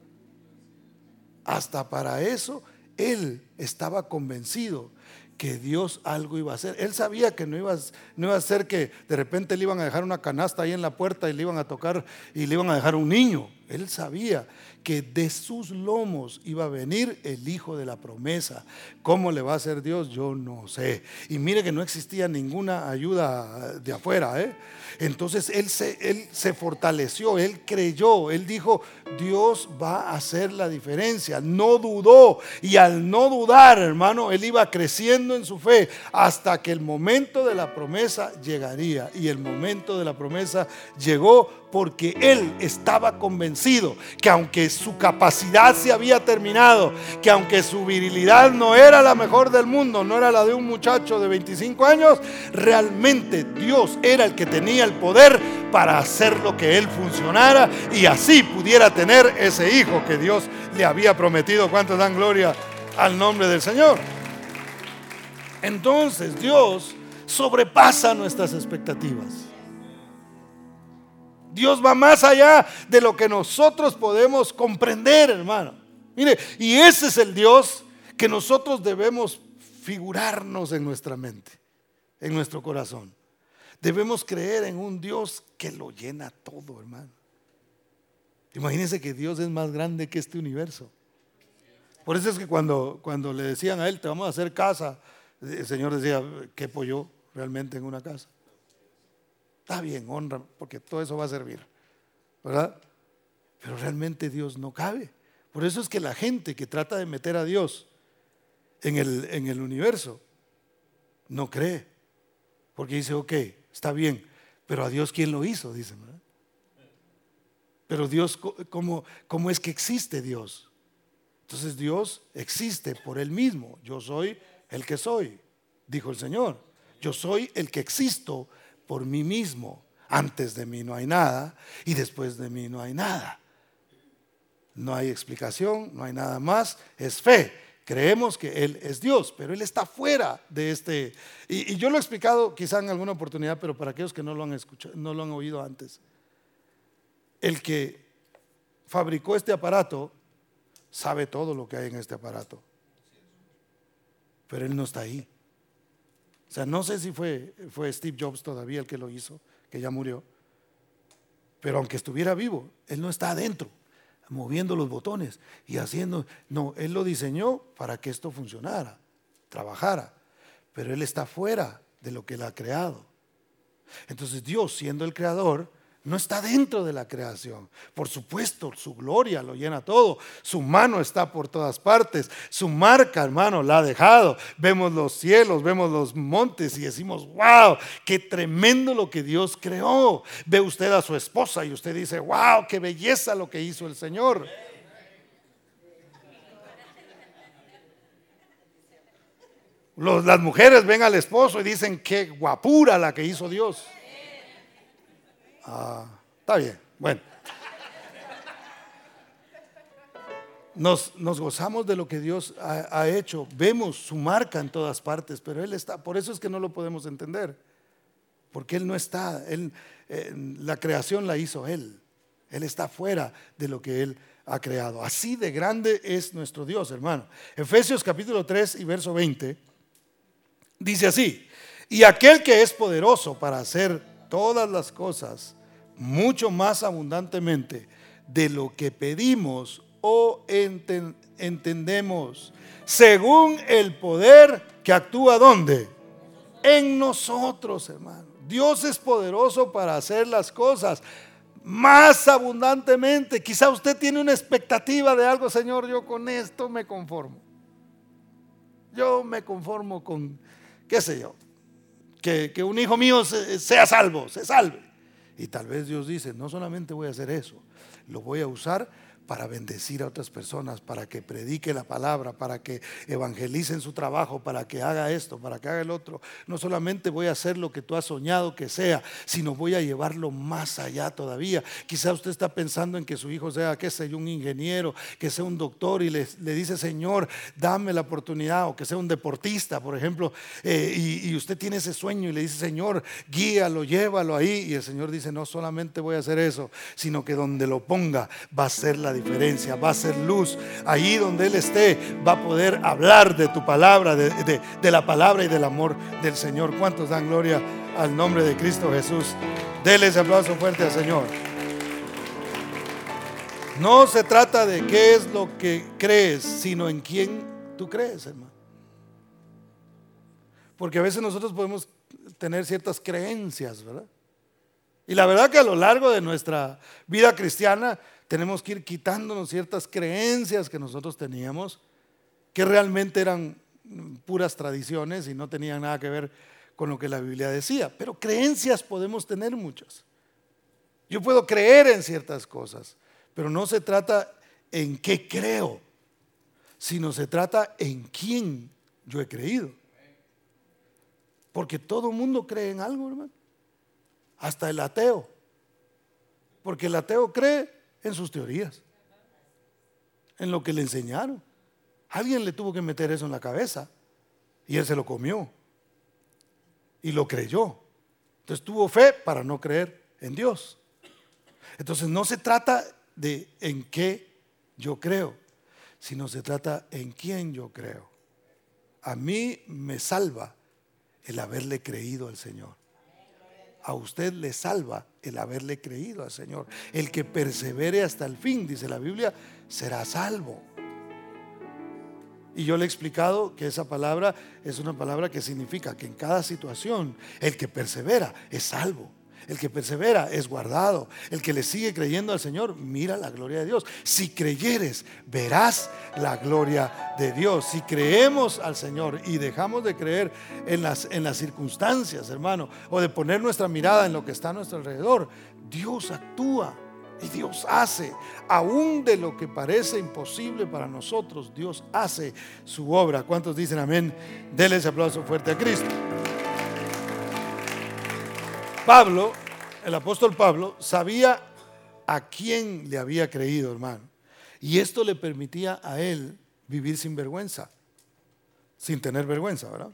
hasta para eso, él estaba convencido que Dios algo iba a hacer. Él sabía que no iba, no iba a ser que de repente le iban a dejar una canasta ahí en la puerta y le iban a tocar y le iban a dejar un niño. Él sabía que de sus lomos iba a venir el hijo de la promesa. ¿Cómo le va a hacer Dios? Yo no sé. Y mire que no existía ninguna ayuda de afuera. ¿eh? Entonces él se, él se fortaleció, él creyó, él dijo, Dios va a hacer la diferencia. No dudó. Y al no dudar, hermano, él iba creciendo en su fe hasta que el momento de la promesa llegaría. Y el momento de la promesa llegó porque él estaba convencido que aunque su capacidad se había terminado, que aunque su virilidad no era la mejor del mundo, no era la de un muchacho de 25 años, realmente Dios era el que tenía el poder para hacer lo que él funcionara y así pudiera tener ese hijo que Dios le había prometido. ¿Cuántos dan gloria al nombre del Señor? Entonces Dios sobrepasa nuestras expectativas. Dios va más allá de lo que nosotros podemos comprender, hermano. Mire, y ese es el Dios que nosotros debemos figurarnos en nuestra mente, en nuestro corazón. Debemos creer en un Dios que lo llena todo, hermano. Imagínense que Dios es más grande que este universo. Por eso es que cuando, cuando le decían a él, te vamos a hacer casa, el Señor decía, ¿qué pollo realmente en una casa? Está bien, honra, porque todo eso va a servir, ¿verdad? Pero realmente Dios no cabe. Por eso es que la gente que trata de meter a Dios en el, en el universo no cree. Porque dice, ok, está bien, pero a Dios quién lo hizo, dicen. ¿verdad? Pero Dios, ¿cómo, ¿cómo es que existe Dios? Entonces Dios existe por Él mismo. Yo soy el que soy, dijo el Señor. Yo soy el que existo por mí mismo. Antes de mí no hay nada y después de mí no hay nada. No hay explicación, no hay nada más, es fe. Creemos que Él es Dios, pero Él está fuera de este. Y, yo lo he explicado quizá en alguna oportunidad, pero para aquellos que no lo han escuchado, no lo han oído antes. El que fabricó este aparato sabe todo lo que hay en este aparato, pero Él no está ahí. O sea, no sé si fue, fue Steve Jobs todavía el que lo hizo, que ya murió. Pero aunque estuviera vivo, él no está adentro, moviendo los botones y haciendo... No, él lo diseñó para que esto funcionara, trabajara. Pero él está fuera de lo que él ha creado. Entonces Dios, siendo el creador, no está dentro de la creación. Por supuesto, su gloria lo llena todo. Su mano está por todas partes. Su marca, hermano, la ha dejado. Vemos los cielos, vemos los montes y decimos, wow, qué tremendo lo que Dios creó. Ve usted a su esposa y usted dice, wow, qué belleza lo que hizo el Señor. las mujeres ven al esposo y dicen, qué guapura la que hizo Dios. Ah, está bien. Bueno. Nos, gozamos de lo que Dios ha, hecho. Vemos su marca en todas partes, pero Él está. Por eso es que no lo podemos entender. Porque Él no está. Él, la creación la hizo Él. Él está fuera de lo que Él ha creado. Así de grande es nuestro Dios, hermano. Efesios capítulo 3 y verso 20 dice así. Y aquel que es poderoso para hacer todas las cosas mucho más abundantemente de lo que pedimos o entendemos, según el poder que actúa donde? En nosotros, hermano. Dios es poderoso para hacer las cosas más abundantemente. Quizá usted tiene una expectativa de algo, Señor, yo con esto me conformo. Yo me conformo con, qué sé yo, que, que un hijo mío sea salvo, se salve. Y tal vez Dios dice, no solamente voy a hacer eso, lo voy a usar para bendecir a otras personas, para que predique la palabra, para que evangelice en su trabajo, para que haga esto, para que haga el otro. No solamente voy a hacer lo que tú has soñado que sea, sino voy a llevarlo más allá todavía. Quizá usted está pensando en que su hijo sea, que sea un ingeniero, que sea un doctor y le, dice, Señor, dame la oportunidad, o que sea un deportista, por ejemplo, eh, y, y usted tiene ese sueño y le dice, Señor, guíalo, llévalo ahí. Y el Señor dice, no solamente voy a hacer eso, sino que donde lo ponga va a ser la diferencia, va a ser luz. Ahí donde Él esté, va a poder hablar de tu palabra, de, la palabra y del amor del Señor. ¿Cuántos dan gloria al nombre de Cristo Jesús? Dele ese aplauso fuerte al Señor. No se trata de qué es lo que crees, sino en quién tú crees, hermano. Porque a veces nosotros podemos tener ciertas creencias, ¿verdad? Y la verdad que a lo largo de nuestra vida cristiana tenemos que ir quitándonos ciertas creencias que nosotros teníamos, que realmente eran puras tradiciones y no tenían nada que ver con lo que la Biblia decía. Pero creencias podemos tener muchas. Yo puedo creer en ciertas cosas, pero no se trata en qué creo, sino se trata en quién yo he creído. Porque todo mundo cree en algo, hermano. Hasta el ateo. Porque el ateo cree en sus teorías, en lo que le enseñaron. Alguien le tuvo que meter eso en la cabeza y él se lo comió y lo creyó. Entonces tuvo fe para no creer en Dios. Entonces no se trata de en qué yo creo, sino se trata en quién yo creo. A mí me salva el haberle creído al Señor a usted le salva el haberle creído al Señor. El que persevere hasta el fin, dice la Biblia, será salvo. Y yo le he explicado que esa palabra es una palabra que significa que en cada situación el que persevera es salvo. El que persevera es guardado. El que le sigue creyendo al Señor, mira la gloria de Dios. Si creyeres, verás la gloria de Dios. Si creemos al Señor y dejamos de creer en las, en las circunstancias, hermano, o de poner nuestra mirada en lo que está a nuestro alrededor, Dios actúa. Y Dios hace, aún de lo que parece imposible para nosotros, Dios hace su obra. ¿Cuántos dicen amén? Denle ese aplauso fuerte a Cristo. Pablo, el apóstol Pablo, sabía a quién le había creído, hermano. Y esto le permitía a él vivir sin vergüenza, sin tener vergüenza, ¿verdad?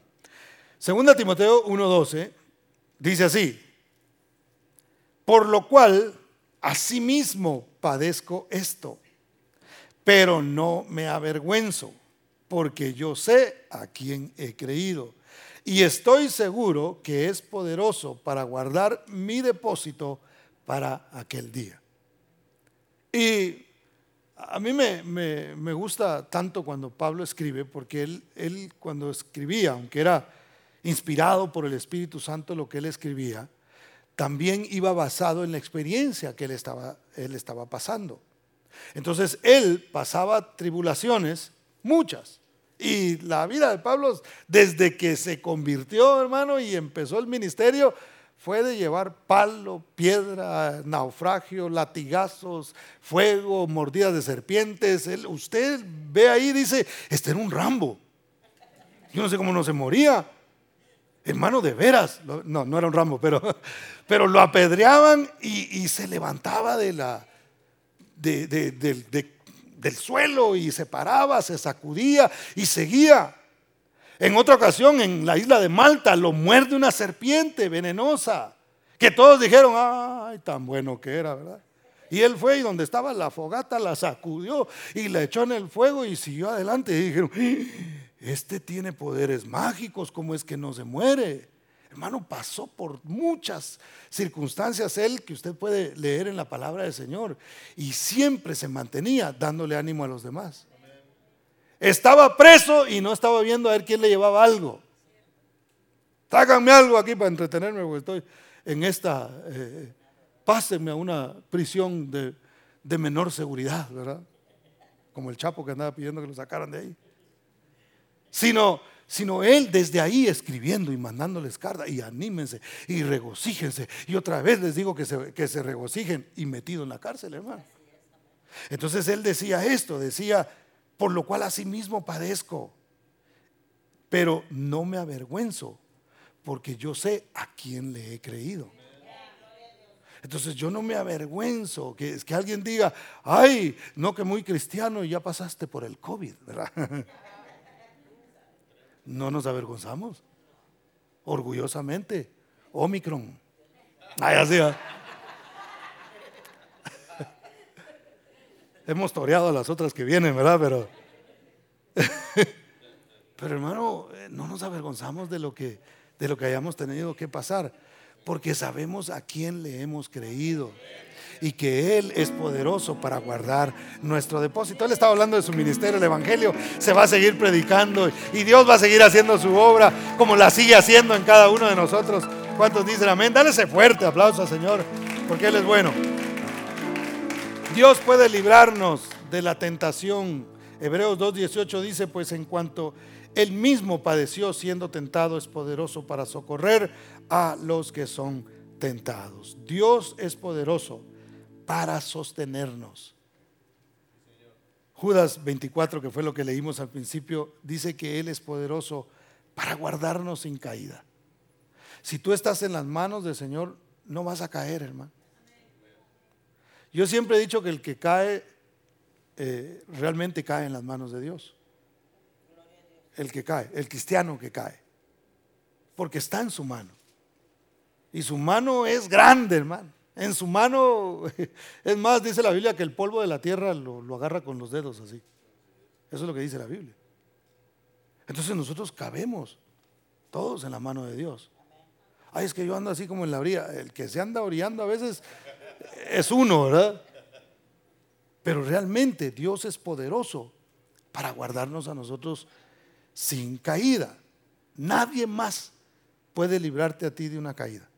Segunda Timoteo 1:12 dice así: Por lo cual asimismo padezco esto, pero no me avergüenzo, porque yo sé a quién he creído y estoy seguro que es poderoso para guardar mi depósito para aquel día. Y a mí me, gusta tanto cuando Pablo escribe, porque él, él cuando escribía, aunque era inspirado por el Espíritu Santo lo que él escribía, también iba basado en la experiencia que estaba, él estaba pasando. Entonces él pasaba tribulaciones, muchas, y la vida de Pablo, desde que se convirtió, hermano, y empezó el ministerio, fue de llevar palo, piedra, naufragio, latigazos, fuego, mordidas de serpientes. usted ve ahí, dice, este era un Rambo. Yo no sé cómo no se moría. Hermano, de veras. No, no era un Rambo, pero, pero lo apedreaban y, se levantaba de la, de, de, del suelo y se paraba, se sacudía y seguía. En otra ocasión, en la isla de Malta, lo muerde una serpiente venenosa, que todos dijeron, ay, tan bueno que era, ¿verdad? Y él fue y donde estaba la fogata la sacudió y la echó en el fuego y siguió adelante. Y dijeron, este tiene poderes mágicos, ¿cómo es que no se muere? Hermano, pasó por muchas circunstancias él que usted puede leer en la palabra del Señor y siempre se mantenía dándole ánimo a los demás. Estaba preso y no estaba viendo a ver quién le llevaba algo. Tráganme algo aquí para entretenerme porque estoy en esta, eh, pásenme a una prisión de, de menor seguridad, ¿verdad? Como el Chapo que andaba pidiendo que lo sacaran de ahí. Sino sino él desde ahí escribiendo y mandándoles carta y anímense y regocíjense. Y otra vez les digo que se, que se regocijen y metido en la cárcel, hermano. Entonces él decía esto, decía, por lo cual asimismo padezco, pero no me avergüenzo, porque yo sé a quién le he creído. Entonces yo no me avergüenzo que, que alguien diga, ay, no que muy cristiano y ya pasaste por el COVID, ¿verdad? no nos avergonzamos. Orgullosamente. Omicron. Ay, sea. Hemos toreado a las otras que vienen, ¿verdad? Pero, pero hermano, eh, no nos avergonzamos de lo que de lo que hayamos tenido que pasar, porque sabemos a quién le hemos creído y que Él es poderoso para guardar nuestro depósito. Él estaba hablando de su ministerio, el Evangelio se va a seguir predicando y Dios va a seguir haciendo su obra como la sigue haciendo en cada uno de nosotros. ¿Cuántos dicen amén? Dale ese fuerte aplauso Señor, porque Él es bueno. Dios puede librarnos de la tentación. Hebreos 2.18 dice, pues en cuanto Él mismo padeció siendo tentado, es poderoso para socorrer a los que son tentados. Dios es poderoso para sostenernos. Judas 24, que fue lo que leímos al principio, dice que Él es poderoso para guardarnos sin caída. Si tú estás en las manos del Señor, no vas a caer, hermano. Yo siempre he dicho que el que cae, eh, realmente cae en las manos de Dios. El que cae, el cristiano que cae. Porque está en su mano. Y su mano es grande, hermano. En su mano, es más, dice la Biblia que el polvo de la tierra lo, agarra con los dedos así. Eso es lo que dice la Biblia. Entonces nosotros cabemos todos en la mano de Dios. Ay, es que yo ando así como en la orilla. El que se anda orillando a veces es uno, ¿verdad? Pero realmente Dios es poderoso para guardarnos a nosotros sin caída. Nadie más puede librarte a ti de una caída.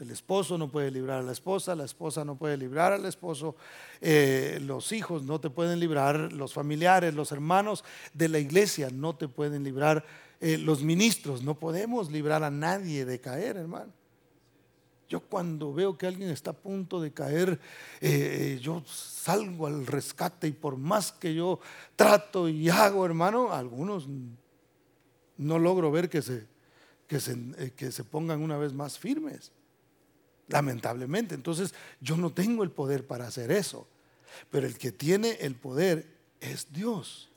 El esposo no puede librar a la esposa, la esposa no puede librar al esposo, eh, los hijos no te pueden librar, los familiares, los hermanos de la iglesia no te pueden librar, eh, los ministros, no podemos librar a nadie de caer, hermano. Yo cuando veo que alguien está a punto de caer, eh, yo salgo al rescate y por más que yo trato y hago, hermano, algunos no logro ver que se, que se, que se pongan una vez más firmes lamentablemente. Entonces yo no tengo el poder para hacer eso, pero el que tiene el poder es Dios.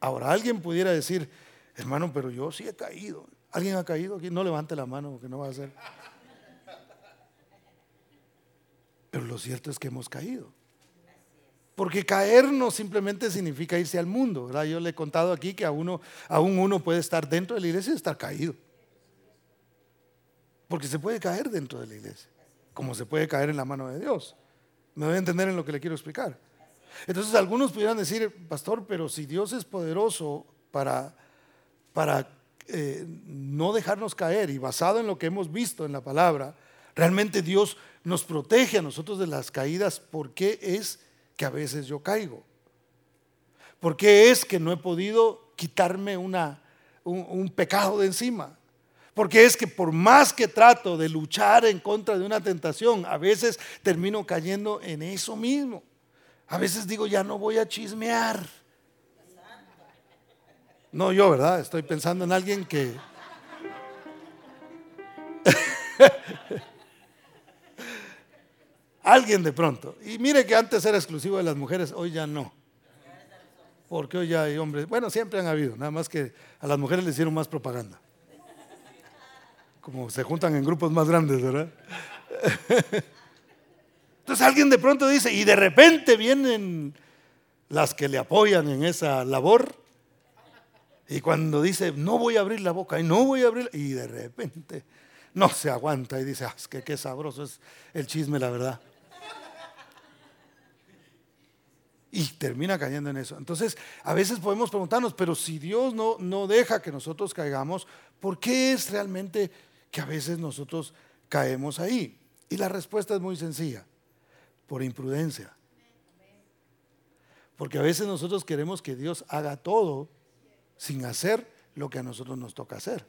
Ahora alguien pudiera decir, hermano, pero yo sí he caído. ¿Alguien ha caído aquí? No levante la mano porque no va a ser. Pero lo cierto es que hemos caído. Porque caer no simplemente significa irse al mundo. Yo le he contado aquí que a uno, aún uno puede estar dentro de la iglesia y estar caído. Porque se puede caer dentro de la iglesia, como se puede caer en la mano de Dios. Me voy a entender en lo que le quiero explicar. Entonces algunos pudieran decir, pastor, pero si Dios es poderoso para, para eh, no dejarnos caer y basado en lo que hemos visto en la palabra, realmente Dios nos protege a nosotros de las caídas, ¿por qué es que a veces yo caigo? ¿Por qué es que no he podido quitarme una, un pecado de encima? Porque es que por más que trato de luchar en contra de una tentación, a veces termino cayendo en eso mismo. A veces digo, ya no voy a chismear. No yo, ¿verdad? Estoy pensando en alguien que... alguien de pronto. Y mire que antes era exclusivo de las mujeres, hoy ya no. Porque hoy ya hay hombres, bueno, siempre han habido, nada más que a las mujeres les hicieron más propaganda como se juntan en grupos más grandes, ¿verdad? Entonces alguien de pronto dice, y de repente vienen las que le apoyan en esa labor, Y cuando dice, no voy a abrir la boca y no voy a abrir, y de repente no se aguanta y dice, ah, que qué sabroso es el chisme, la verdad. Y termina cayendo en eso. Entonces, a veces podemos preguntarnos, pero si Dios no, no deja que nosotros caigamos, ¿por qué es realmente que a veces nosotros caemos ahí? Y la respuesta es muy sencilla, por imprudencia. Porque a veces nosotros queremos que Dios haga todo sin hacer lo que a nosotros nos toca hacer.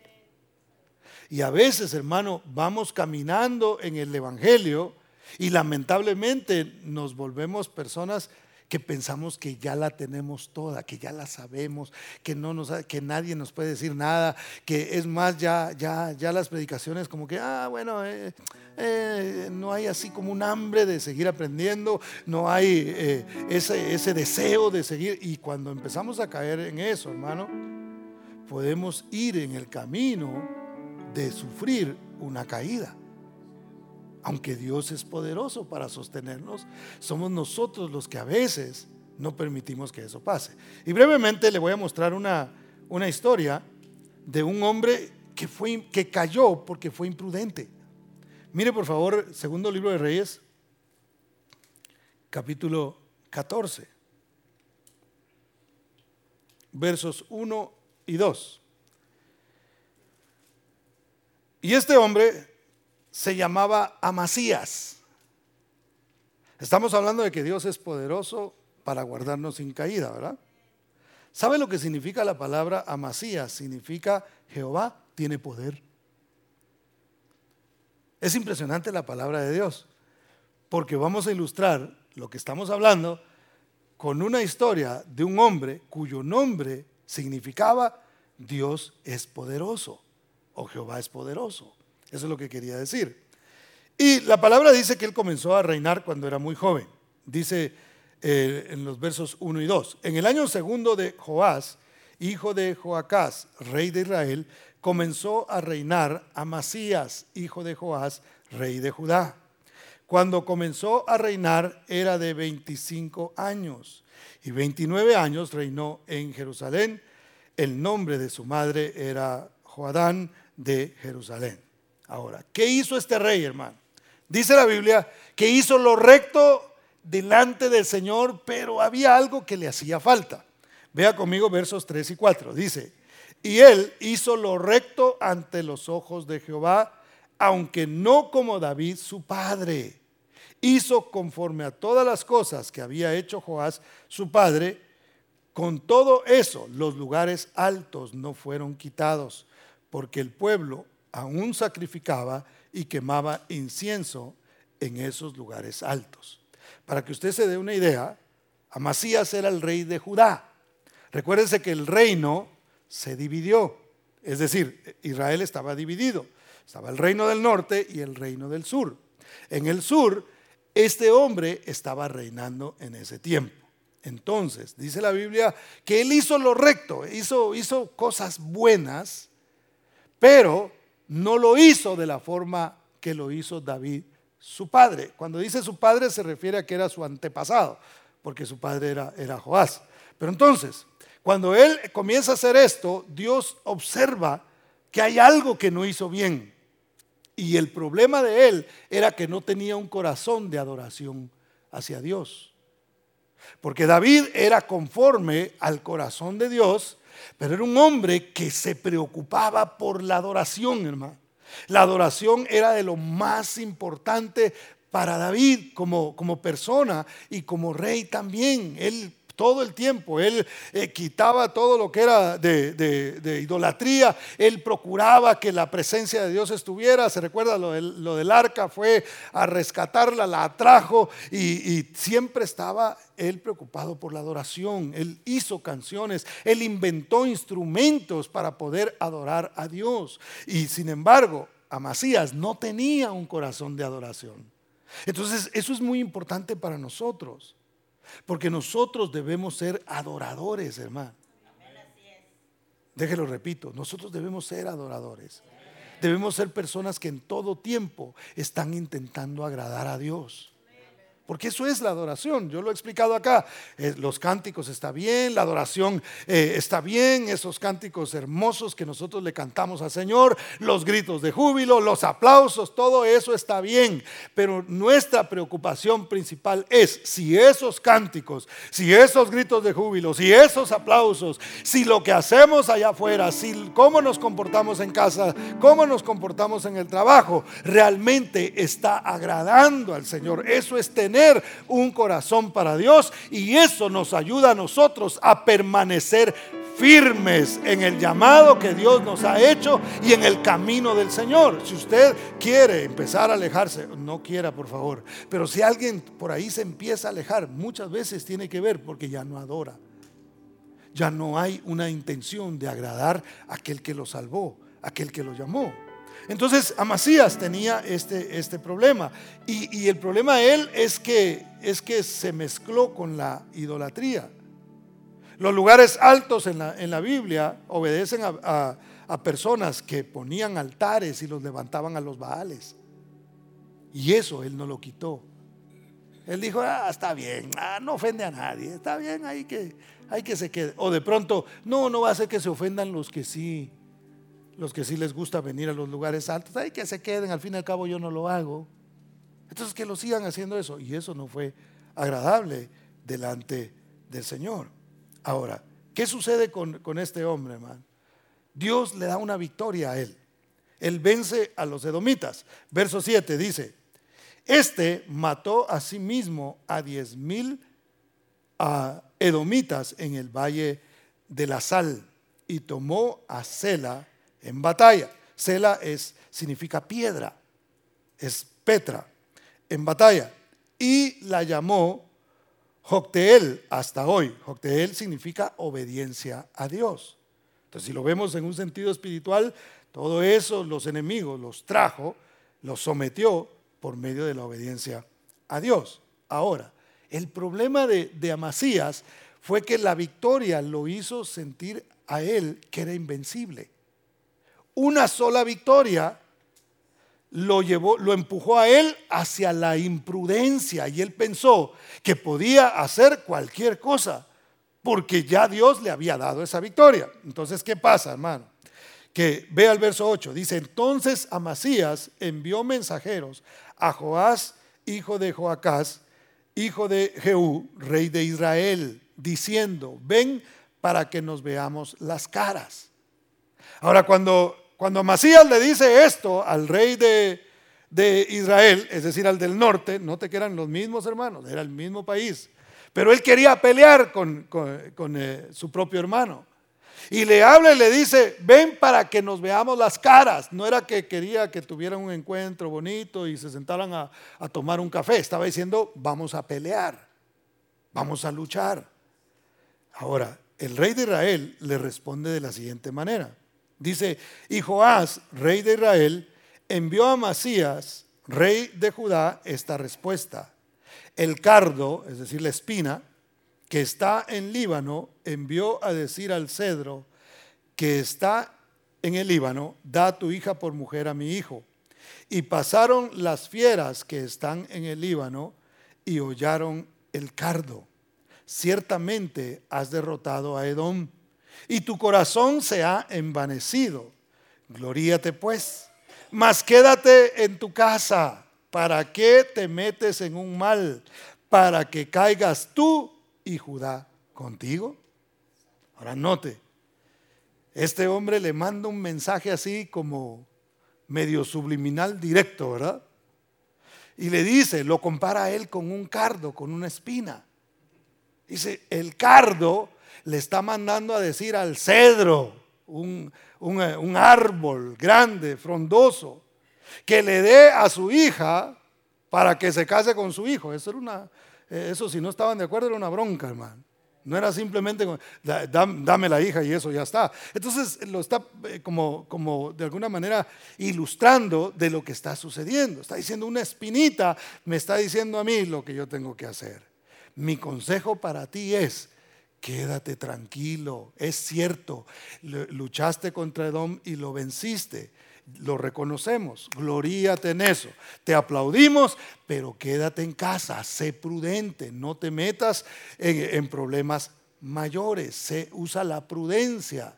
Y a veces, hermano, vamos caminando en el Evangelio y lamentablemente nos volvemos personas que pensamos que ya la tenemos toda, que ya la sabemos, que no nos, que nadie nos puede decir nada, que es más ya, ya, ya las predicaciones como que, ah, bueno, eh, eh, no hay así como un hambre de seguir aprendiendo, no hay eh, ese, ese deseo de seguir. Y cuando empezamos a caer en eso, hermano, podemos ir en el camino de sufrir una caída aunque Dios es poderoso para sostenernos, somos nosotros los que a veces no permitimos que eso pase. Y brevemente le voy a mostrar una, una historia de un hombre que, fue, que cayó porque fue imprudente. Mire por favor, segundo libro de Reyes, capítulo 14, versos 1 y 2. Y este hombre se llamaba Amasías. Estamos hablando de que Dios es poderoso para guardarnos sin caída, ¿verdad? ¿Sabe lo que significa la palabra Amasías? Significa Jehová tiene poder. Es impresionante la palabra de Dios, porque vamos a ilustrar lo que estamos hablando con una historia de un hombre cuyo nombre significaba Dios es poderoso o Jehová es poderoso. Eso es lo que quería decir. Y la palabra dice que él comenzó a reinar cuando era muy joven. Dice eh, en los versos 1 y 2. En el año segundo de Joás, hijo de Joacás, rey de Israel, comenzó a reinar Amasías, hijo de Joás, rey de Judá. Cuando comenzó a reinar era de 25 años y 29 años reinó en Jerusalén. El nombre de su madre era Joadán de Jerusalén. Ahora, ¿qué hizo este rey, hermano? Dice la Biblia que hizo lo recto delante del Señor, pero había algo que le hacía falta. Vea conmigo versos 3 y 4. Dice, y él hizo lo recto ante los ojos de Jehová, aunque no como David su padre. Hizo conforme a todas las cosas que había hecho Joás su padre. Con todo eso, los lugares altos no fueron quitados, porque el pueblo aún sacrificaba y quemaba incienso en esos lugares altos. Para que usted se dé una idea, Amasías era el rey de Judá. Recuérdense que el reino se dividió, es decir, Israel estaba dividido. Estaba el reino del norte y el reino del sur. En el sur, este hombre estaba reinando en ese tiempo. Entonces, dice la Biblia que él hizo lo recto, hizo, hizo cosas buenas, pero no lo hizo de la forma que lo hizo David, su padre. Cuando dice su padre se refiere a que era su antepasado, porque su padre era, era Joás. Pero entonces, cuando él comienza a hacer esto, Dios observa que hay algo que no hizo bien. Y el problema de él era que no tenía un corazón de adoración hacia Dios. Porque David era conforme al corazón de Dios pero era un hombre que se preocupaba por la adoración, hermano. La adoración era de lo más importante para David como, como persona y como rey también. Él todo el tiempo. Él eh, quitaba todo lo que era de, idolatría. Él procuraba que la presencia de Dios estuviera. Se recuerda lo del, arca, fue a rescatarla, la atrajo y, y siempre estaba él preocupado por la adoración. Él hizo canciones, él inventó instrumentos para poder adorar a Dios. Y sin embargo, Amasías no tenía un corazón de adoración. Entonces, eso es muy importante para nosotros. Porque nosotros debemos ser adoradores, hermano. Déjelo repito, nosotros debemos ser adoradores. Debemos ser personas que en todo tiempo están intentando agradar a Dios. Porque eso es la adoración. Yo lo he explicado acá. Eh, los cánticos está bien, la adoración eh, está bien, esos cánticos hermosos que nosotros le cantamos al Señor, los gritos de júbilo, los aplausos, todo eso está bien. Pero nuestra preocupación principal es si esos cánticos, si esos gritos de júbilo, si esos aplausos, si lo que hacemos allá afuera, si cómo nos comportamos en casa, cómo nos comportamos en el trabajo, realmente está agradando al Señor. Eso es tener un corazón para Dios y eso nos ayuda a nosotros a permanecer firmes en el llamado que Dios nos ha hecho y en el camino del Señor. Si usted quiere empezar a alejarse, no quiera por favor, pero si alguien por ahí se empieza a alejar, muchas veces tiene que ver porque ya no adora. Ya no hay una intención de agradar a aquel que lo salvó, aquel que lo llamó. Entonces Amasías tenía este, este problema. Y, el problema de él es que, es que se mezcló con la idolatría. Los lugares altos en la, en la Biblia obedecen a, personas que ponían altares y los levantaban a los baales. Y eso él no lo quitó. Él dijo, ah, está bien, ah, no ofende a nadie, está bien, hay que, hay que se quede. O de pronto, no, no va a ser que se ofendan los que sí los que sí les gusta venir a los lugares altos, hay que se queden, al fin y al cabo yo no lo hago. Entonces que lo sigan haciendo eso. Y eso no fue agradable delante del Señor. Ahora, ¿qué sucede con, este hombre, hermano? Dios le da una victoria a él. Él vence a los edomitas. Verso 7 dice, este mató a sí mismo a diez mil edomitas en el valle de la sal y tomó a Sela en batalla. Sela es, significa piedra, es Petra, en batalla. Y la llamó Jocteel hasta hoy. Jocteel significa obediencia a Dios. Entonces, si lo vemos en un sentido espiritual, todo eso los enemigos los trajo, los sometió por medio de la obediencia a Dios. Ahora, el problema de, de Amasías fue que la victoria lo hizo sentir a él que era invencible una sola victoria lo llevó, lo empujó a él hacia la imprudencia y él pensó que podía hacer cualquier cosa porque ya Dios le había dado esa victoria. Entonces, ¿qué pasa, hermano? Que vea el verso 8, dice, entonces Amasías envió mensajeros a Joás, hijo de Joacás, hijo de Jehú, rey de Israel, diciendo, ven para que nos veamos las caras. Ahora, cuando cuando Amasías le dice esto al rey de, Israel, es decir, al del norte, no te eran los mismos hermanos, era el mismo país, pero él quería pelear con, eh, su propio hermano. Y le habla y le dice, ven para que nos veamos las caras. No era que quería que tuvieran un encuentro bonito y se sentaran a, a tomar un café. Estaba diciendo, vamos a pelear, vamos a luchar. Ahora, el rey de Israel le responde de la siguiente manera. Dice, y Joás, rey de Israel, envió a Masías, rey de Judá, esta respuesta. El cardo, es decir, la espina, que está en Líbano, envió a decir al cedro que está en el Líbano, da tu hija por mujer a mi hijo. Y pasaron las fieras que están en el Líbano y hollaron el cardo. Ciertamente has derrotado a Edom y tu corazón se ha envanecido. Gloríate pues, mas quédate en tu casa. ¿Para qué te metes en un mal? Para que caigas tú y Judá contigo. Ahora note, este hombre le manda un mensaje así como medio subliminal directo, ¿verdad? Y le dice, lo compara a él con un cardo, con una espina. Dice, el cardo le está mandando a decir al cedro, un, árbol grande, frondoso, que le dé a su hija para que se case con su hijo. Eso, era una, eh, eso si no estaban de acuerdo era una bronca, hermano. No era simplemente dame la hija y eso ya está. Entonces lo está eh, como, como de alguna manera ilustrando de lo que está sucediendo. Está diciendo una espinita, me está diciendo a mí lo que yo tengo que hacer. Mi consejo para ti es quédate tranquilo, es cierto, luchaste contra Edom y lo venciste. lo reconocemos, gloríate en eso, te aplaudimos, pero quédate en casa, sé prudente, no te metas en, problemas mayores, se usa la prudencia.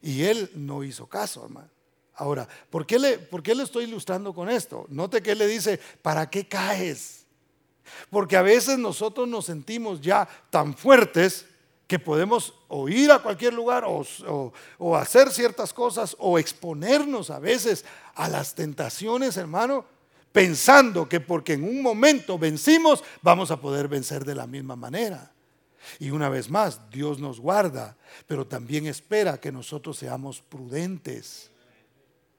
Y él no hizo caso, hermano. Ahora, ¿por qué, le, ¿por qué le estoy ilustrando con esto? Note que él le dice, ¿para qué caes? Porque a veces nosotros nos sentimos ya tan fuertes que podemos o ir a cualquier lugar o, hacer ciertas cosas o exponernos a veces a las tentaciones, hermano, pensando que porque en un momento vencimos, vamos a poder vencer de la misma manera. Y una vez más, Dios nos guarda, pero también espera que nosotros seamos prudentes.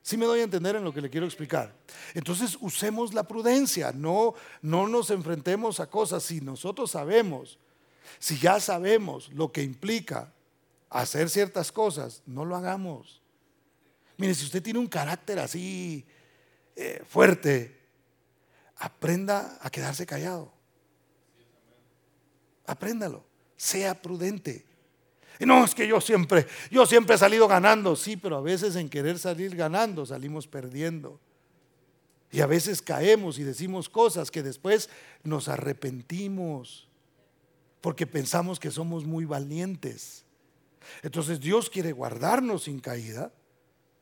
Si me doy a entender en lo que le quiero explicar. Entonces usemos la prudencia, no, no nos enfrentemos a cosas si nosotros sabemos si ya sabemos lo que implica hacer ciertas cosas, no lo hagamos. Mire, si usted tiene un carácter así eh, fuerte, aprenda a quedarse callado. Apréndalo, sea prudente. No, es que yo siempre, yo siempre he salido ganando, sí, pero a veces en querer salir ganando salimos perdiendo. Y a veces caemos y decimos cosas que después nos arrepentimos porque pensamos que somos muy valientes. Entonces Dios quiere guardarnos sin caída,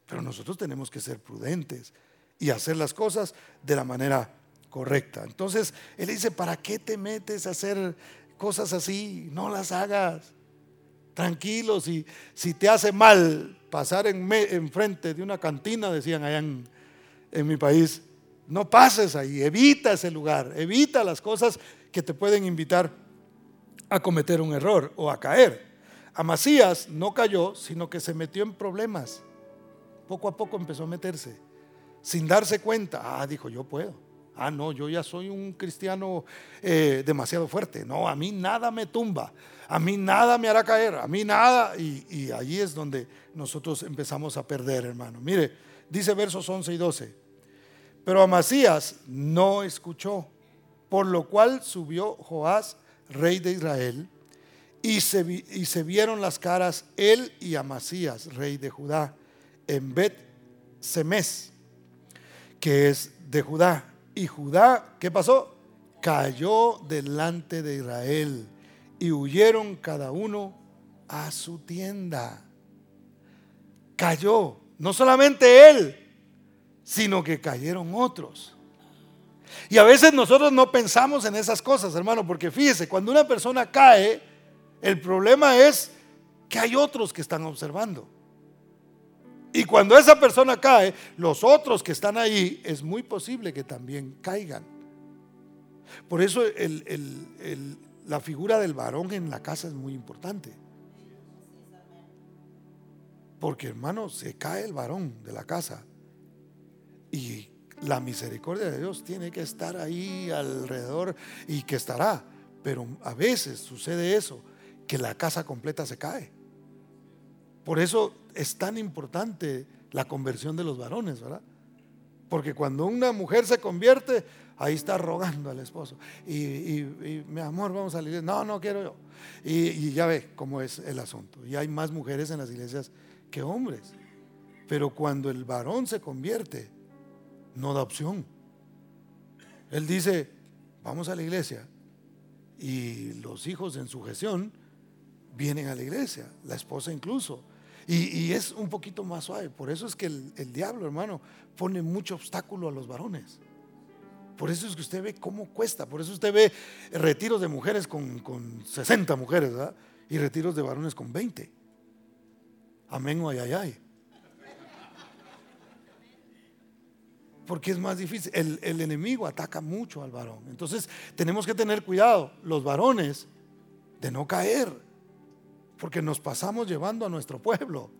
pero nosotros tenemos que ser prudentes y hacer las cosas de la manera correcta. Entonces Él dice, ¿para qué te metes a hacer cosas así? No las hagas. Tranquilo, si, si te hace mal pasar en, frente de una cantina, decían allá en, en mi país, no pases ahí, evita ese lugar, evita las cosas que te pueden invitar a cometer un error o a caer. Amasías no cayó, sino que se metió en problemas. Poco a poco empezó a meterse, sin darse cuenta. Ah, dijo, yo puedo. Ah, no, yo ya soy un cristiano eh, demasiado fuerte. No, a mí nada me tumba. A mí nada me hará caer. A mí nada. Y, y allí es donde nosotros empezamos a perder, hermano. Mire, dice versos 11 y 12. Pero Amasías no escuchó, por lo cual subió Joás rey de Israel, y se, y se vieron las caras él y Amasías, rey de Judá, en Bet Semes, que es de Judá. Y Judá, ¿qué pasó? Cayó delante de Israel y huyeron cada uno a su tienda. Cayó, no solamente él, sino que cayeron otros. Y a veces nosotros no pensamos en esas cosas, hermano, porque fíjese, cuando una persona cae, el problema es que hay otros que están observando. Y cuando esa persona cae, los otros que están ahí es muy posible que también caigan. Por eso la figura del varón en la casa es muy importante. Porque hermano, se cae el varón de la casa y la misericordia de Dios tiene que estar ahí alrededor y que estará. Pero a veces sucede eso, que la casa completa se cae. Por eso es tan importante la conversión de los varones, ¿verdad? Porque cuando una mujer se convierte, ahí está rogando al esposo. Y, mi amor, vamos a la iglesia. No, no quiero yo. Y, y, ya ve cómo es el asunto. Y hay más mujeres en las iglesias que hombres. Pero cuando el varón se convierte, no da opción. Él dice, vamos a la iglesia. Y los hijos en su gestión vienen a la iglesia, la esposa incluso. Y, es un poquito más suave. Por eso es que el, diablo, hermano, pone mucho obstáculo a los varones. Por eso es que usted ve cómo cuesta. Por eso usted ve retiros de mujeres con, con 60 mujeres, ¿verdad? Y retiros de varones con 20. Amén o ay, ay, ay. Porque es más difícil. El, enemigo ataca mucho al varón. Entonces tenemos que tener cuidado, los varones, de no caer, porque nos pasamos llevando a nuestro pueblo.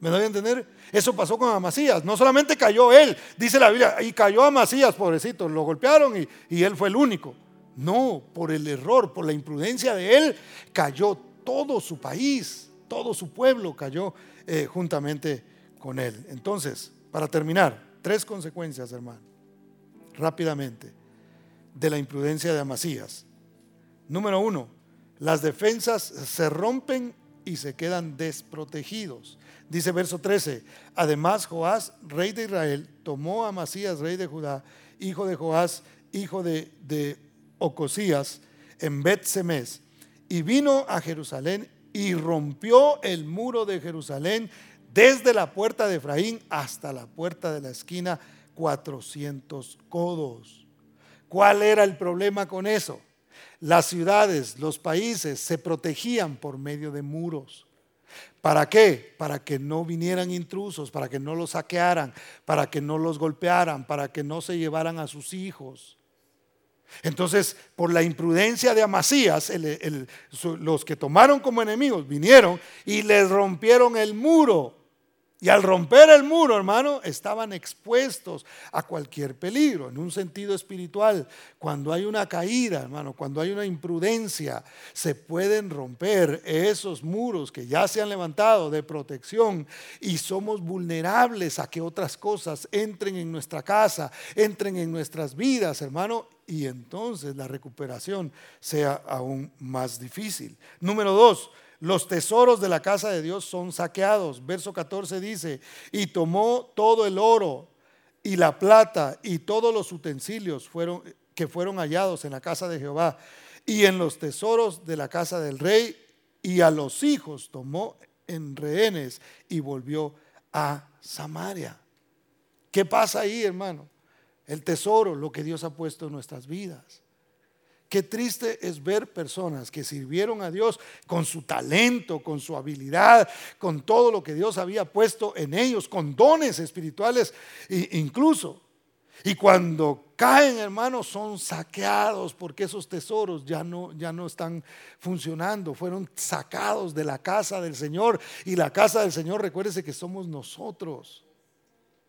¿Me doy a entender? Eso pasó con Amasías. No solamente cayó él, dice la Biblia, y cayó Amasías, pobrecito, lo golpearon y, él fue el único. No, por el error, por la imprudencia de él, cayó todo su país, todo su pueblo cayó eh, juntamente con él. Entonces, para terminar, Tres consecuencias, hermano, rápidamente, de la imprudencia de Amasías. Número uno, las defensas se rompen y se quedan desprotegidos. Dice verso 13, además Joás, rey de Israel, tomó a Masías, rey de Judá, hijo de Joás, hijo de, de Ocosías, en Bet Semes, y vino a Jerusalén y rompió el muro de Jerusalén desde la puerta de Efraín hasta la puerta de la esquina, 400 codos. ¿Cuál era el problema con eso? Las ciudades, los países se protegían por medio de muros. ¿Para qué? Para que no vinieran intrusos, para que no los saquearan, para que no los golpearan, para que no se llevaran a sus hijos. Entonces, por la imprudencia de Amasías, los que tomaron como enemigos vinieron y les rompieron el muro y al romper el muro, hermano, estaban expuestos a cualquier peligro, en un sentido espiritual. Cuando hay una caída, hermano, cuando hay una imprudencia, se pueden romper esos muros que ya se han levantado de protección y somos vulnerables a que otras cosas entren en nuestra casa, entren en nuestras vidas, hermano, y entonces la recuperación sea aún más difícil. Número dos, los tesoros de la casa de Dios son saqueados. Verso 14 dice, y tomó todo el oro y la plata y todos los utensilios que fueron hallados en la casa de Jehová y en los tesoros de la casa del rey y a los hijos tomó en rehenes y volvió a Samaria. ¿Qué pasa ahí, hermano? El tesoro, lo que Dios ha puesto en nuestras vidas. Qué triste es ver personas que sirvieron a Dios con su talento, con su habilidad, con todo lo que Dios había puesto en ellos, con dones espirituales incluso. Y cuando caen, hermanos, son saqueados porque esos tesoros ya no, ya no están funcionando. Fueron sacados de la casa del Señor. Y la casa del Señor, recuérdese que somos nosotros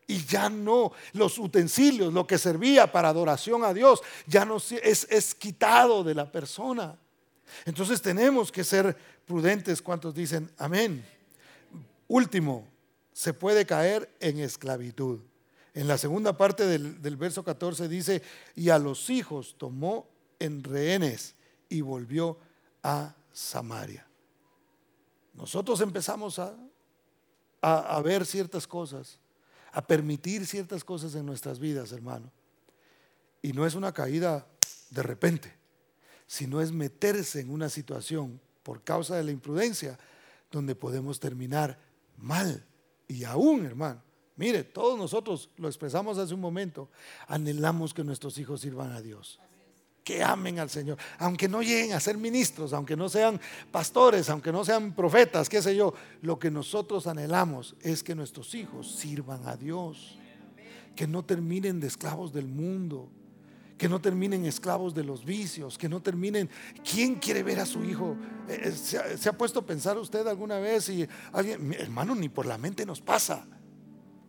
y ya no los utensilios, lo que servía para adoración a Dios, ya no es, es quitado de la persona. Entonces tenemos que ser prudentes. ¿Cuántos dicen amén? Último, se puede caer en esclavitud. En la segunda parte del, del verso 14 dice, y a los hijos tomó en rehenes y volvió a Samaria. Nosotros empezamos a, a ver ciertas cosas a permitir ciertas cosas en nuestras vidas, hermano. Y no es una caída de repente, sino es meterse en una situación por causa de la imprudencia donde podemos terminar mal. Y aún, hermano, mire, todos nosotros lo expresamos hace un momento, anhelamos que nuestros hijos sirvan a Dios que amen al Señor, aunque no lleguen a ser ministros, aunque no sean pastores, aunque no sean profetas, qué sé yo, lo que nosotros anhelamos es que nuestros hijos sirvan a Dios, que no terminen de esclavos del mundo, que no terminen esclavos de los vicios, que no terminen. ¿Quién quiere ver a su hijo? Eh, eh, ¿Se ha, puesto a pensar usted alguna vez y alguien, hermano, ni por la mente nos pasa?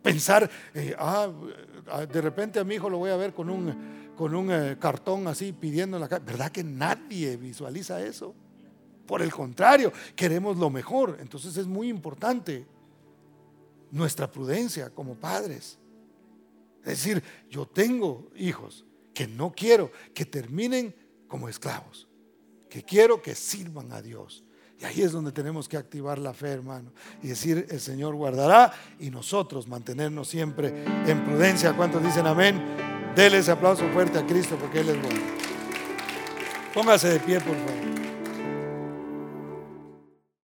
Pensar, eh, ah, de repente a mi hijo lo voy a ver con un con un eh, cartón así pidiendo en la calle. ¿Verdad que nadie visualiza eso? Por el contrario, queremos lo mejor. Entonces es muy importante nuestra prudencia como padres. Es decir, yo tengo hijos que no quiero que terminen como esclavos, que quiero que sirvan a Dios. Y ahí es donde tenemos que activar la fe, hermano, y decir, el Señor guardará y nosotros mantenernos siempre en prudencia. ¿Cuántos dicen amén? Dele ese aplauso fuerte a Cristo porque Él es bueno. Póngase de pie, por favor.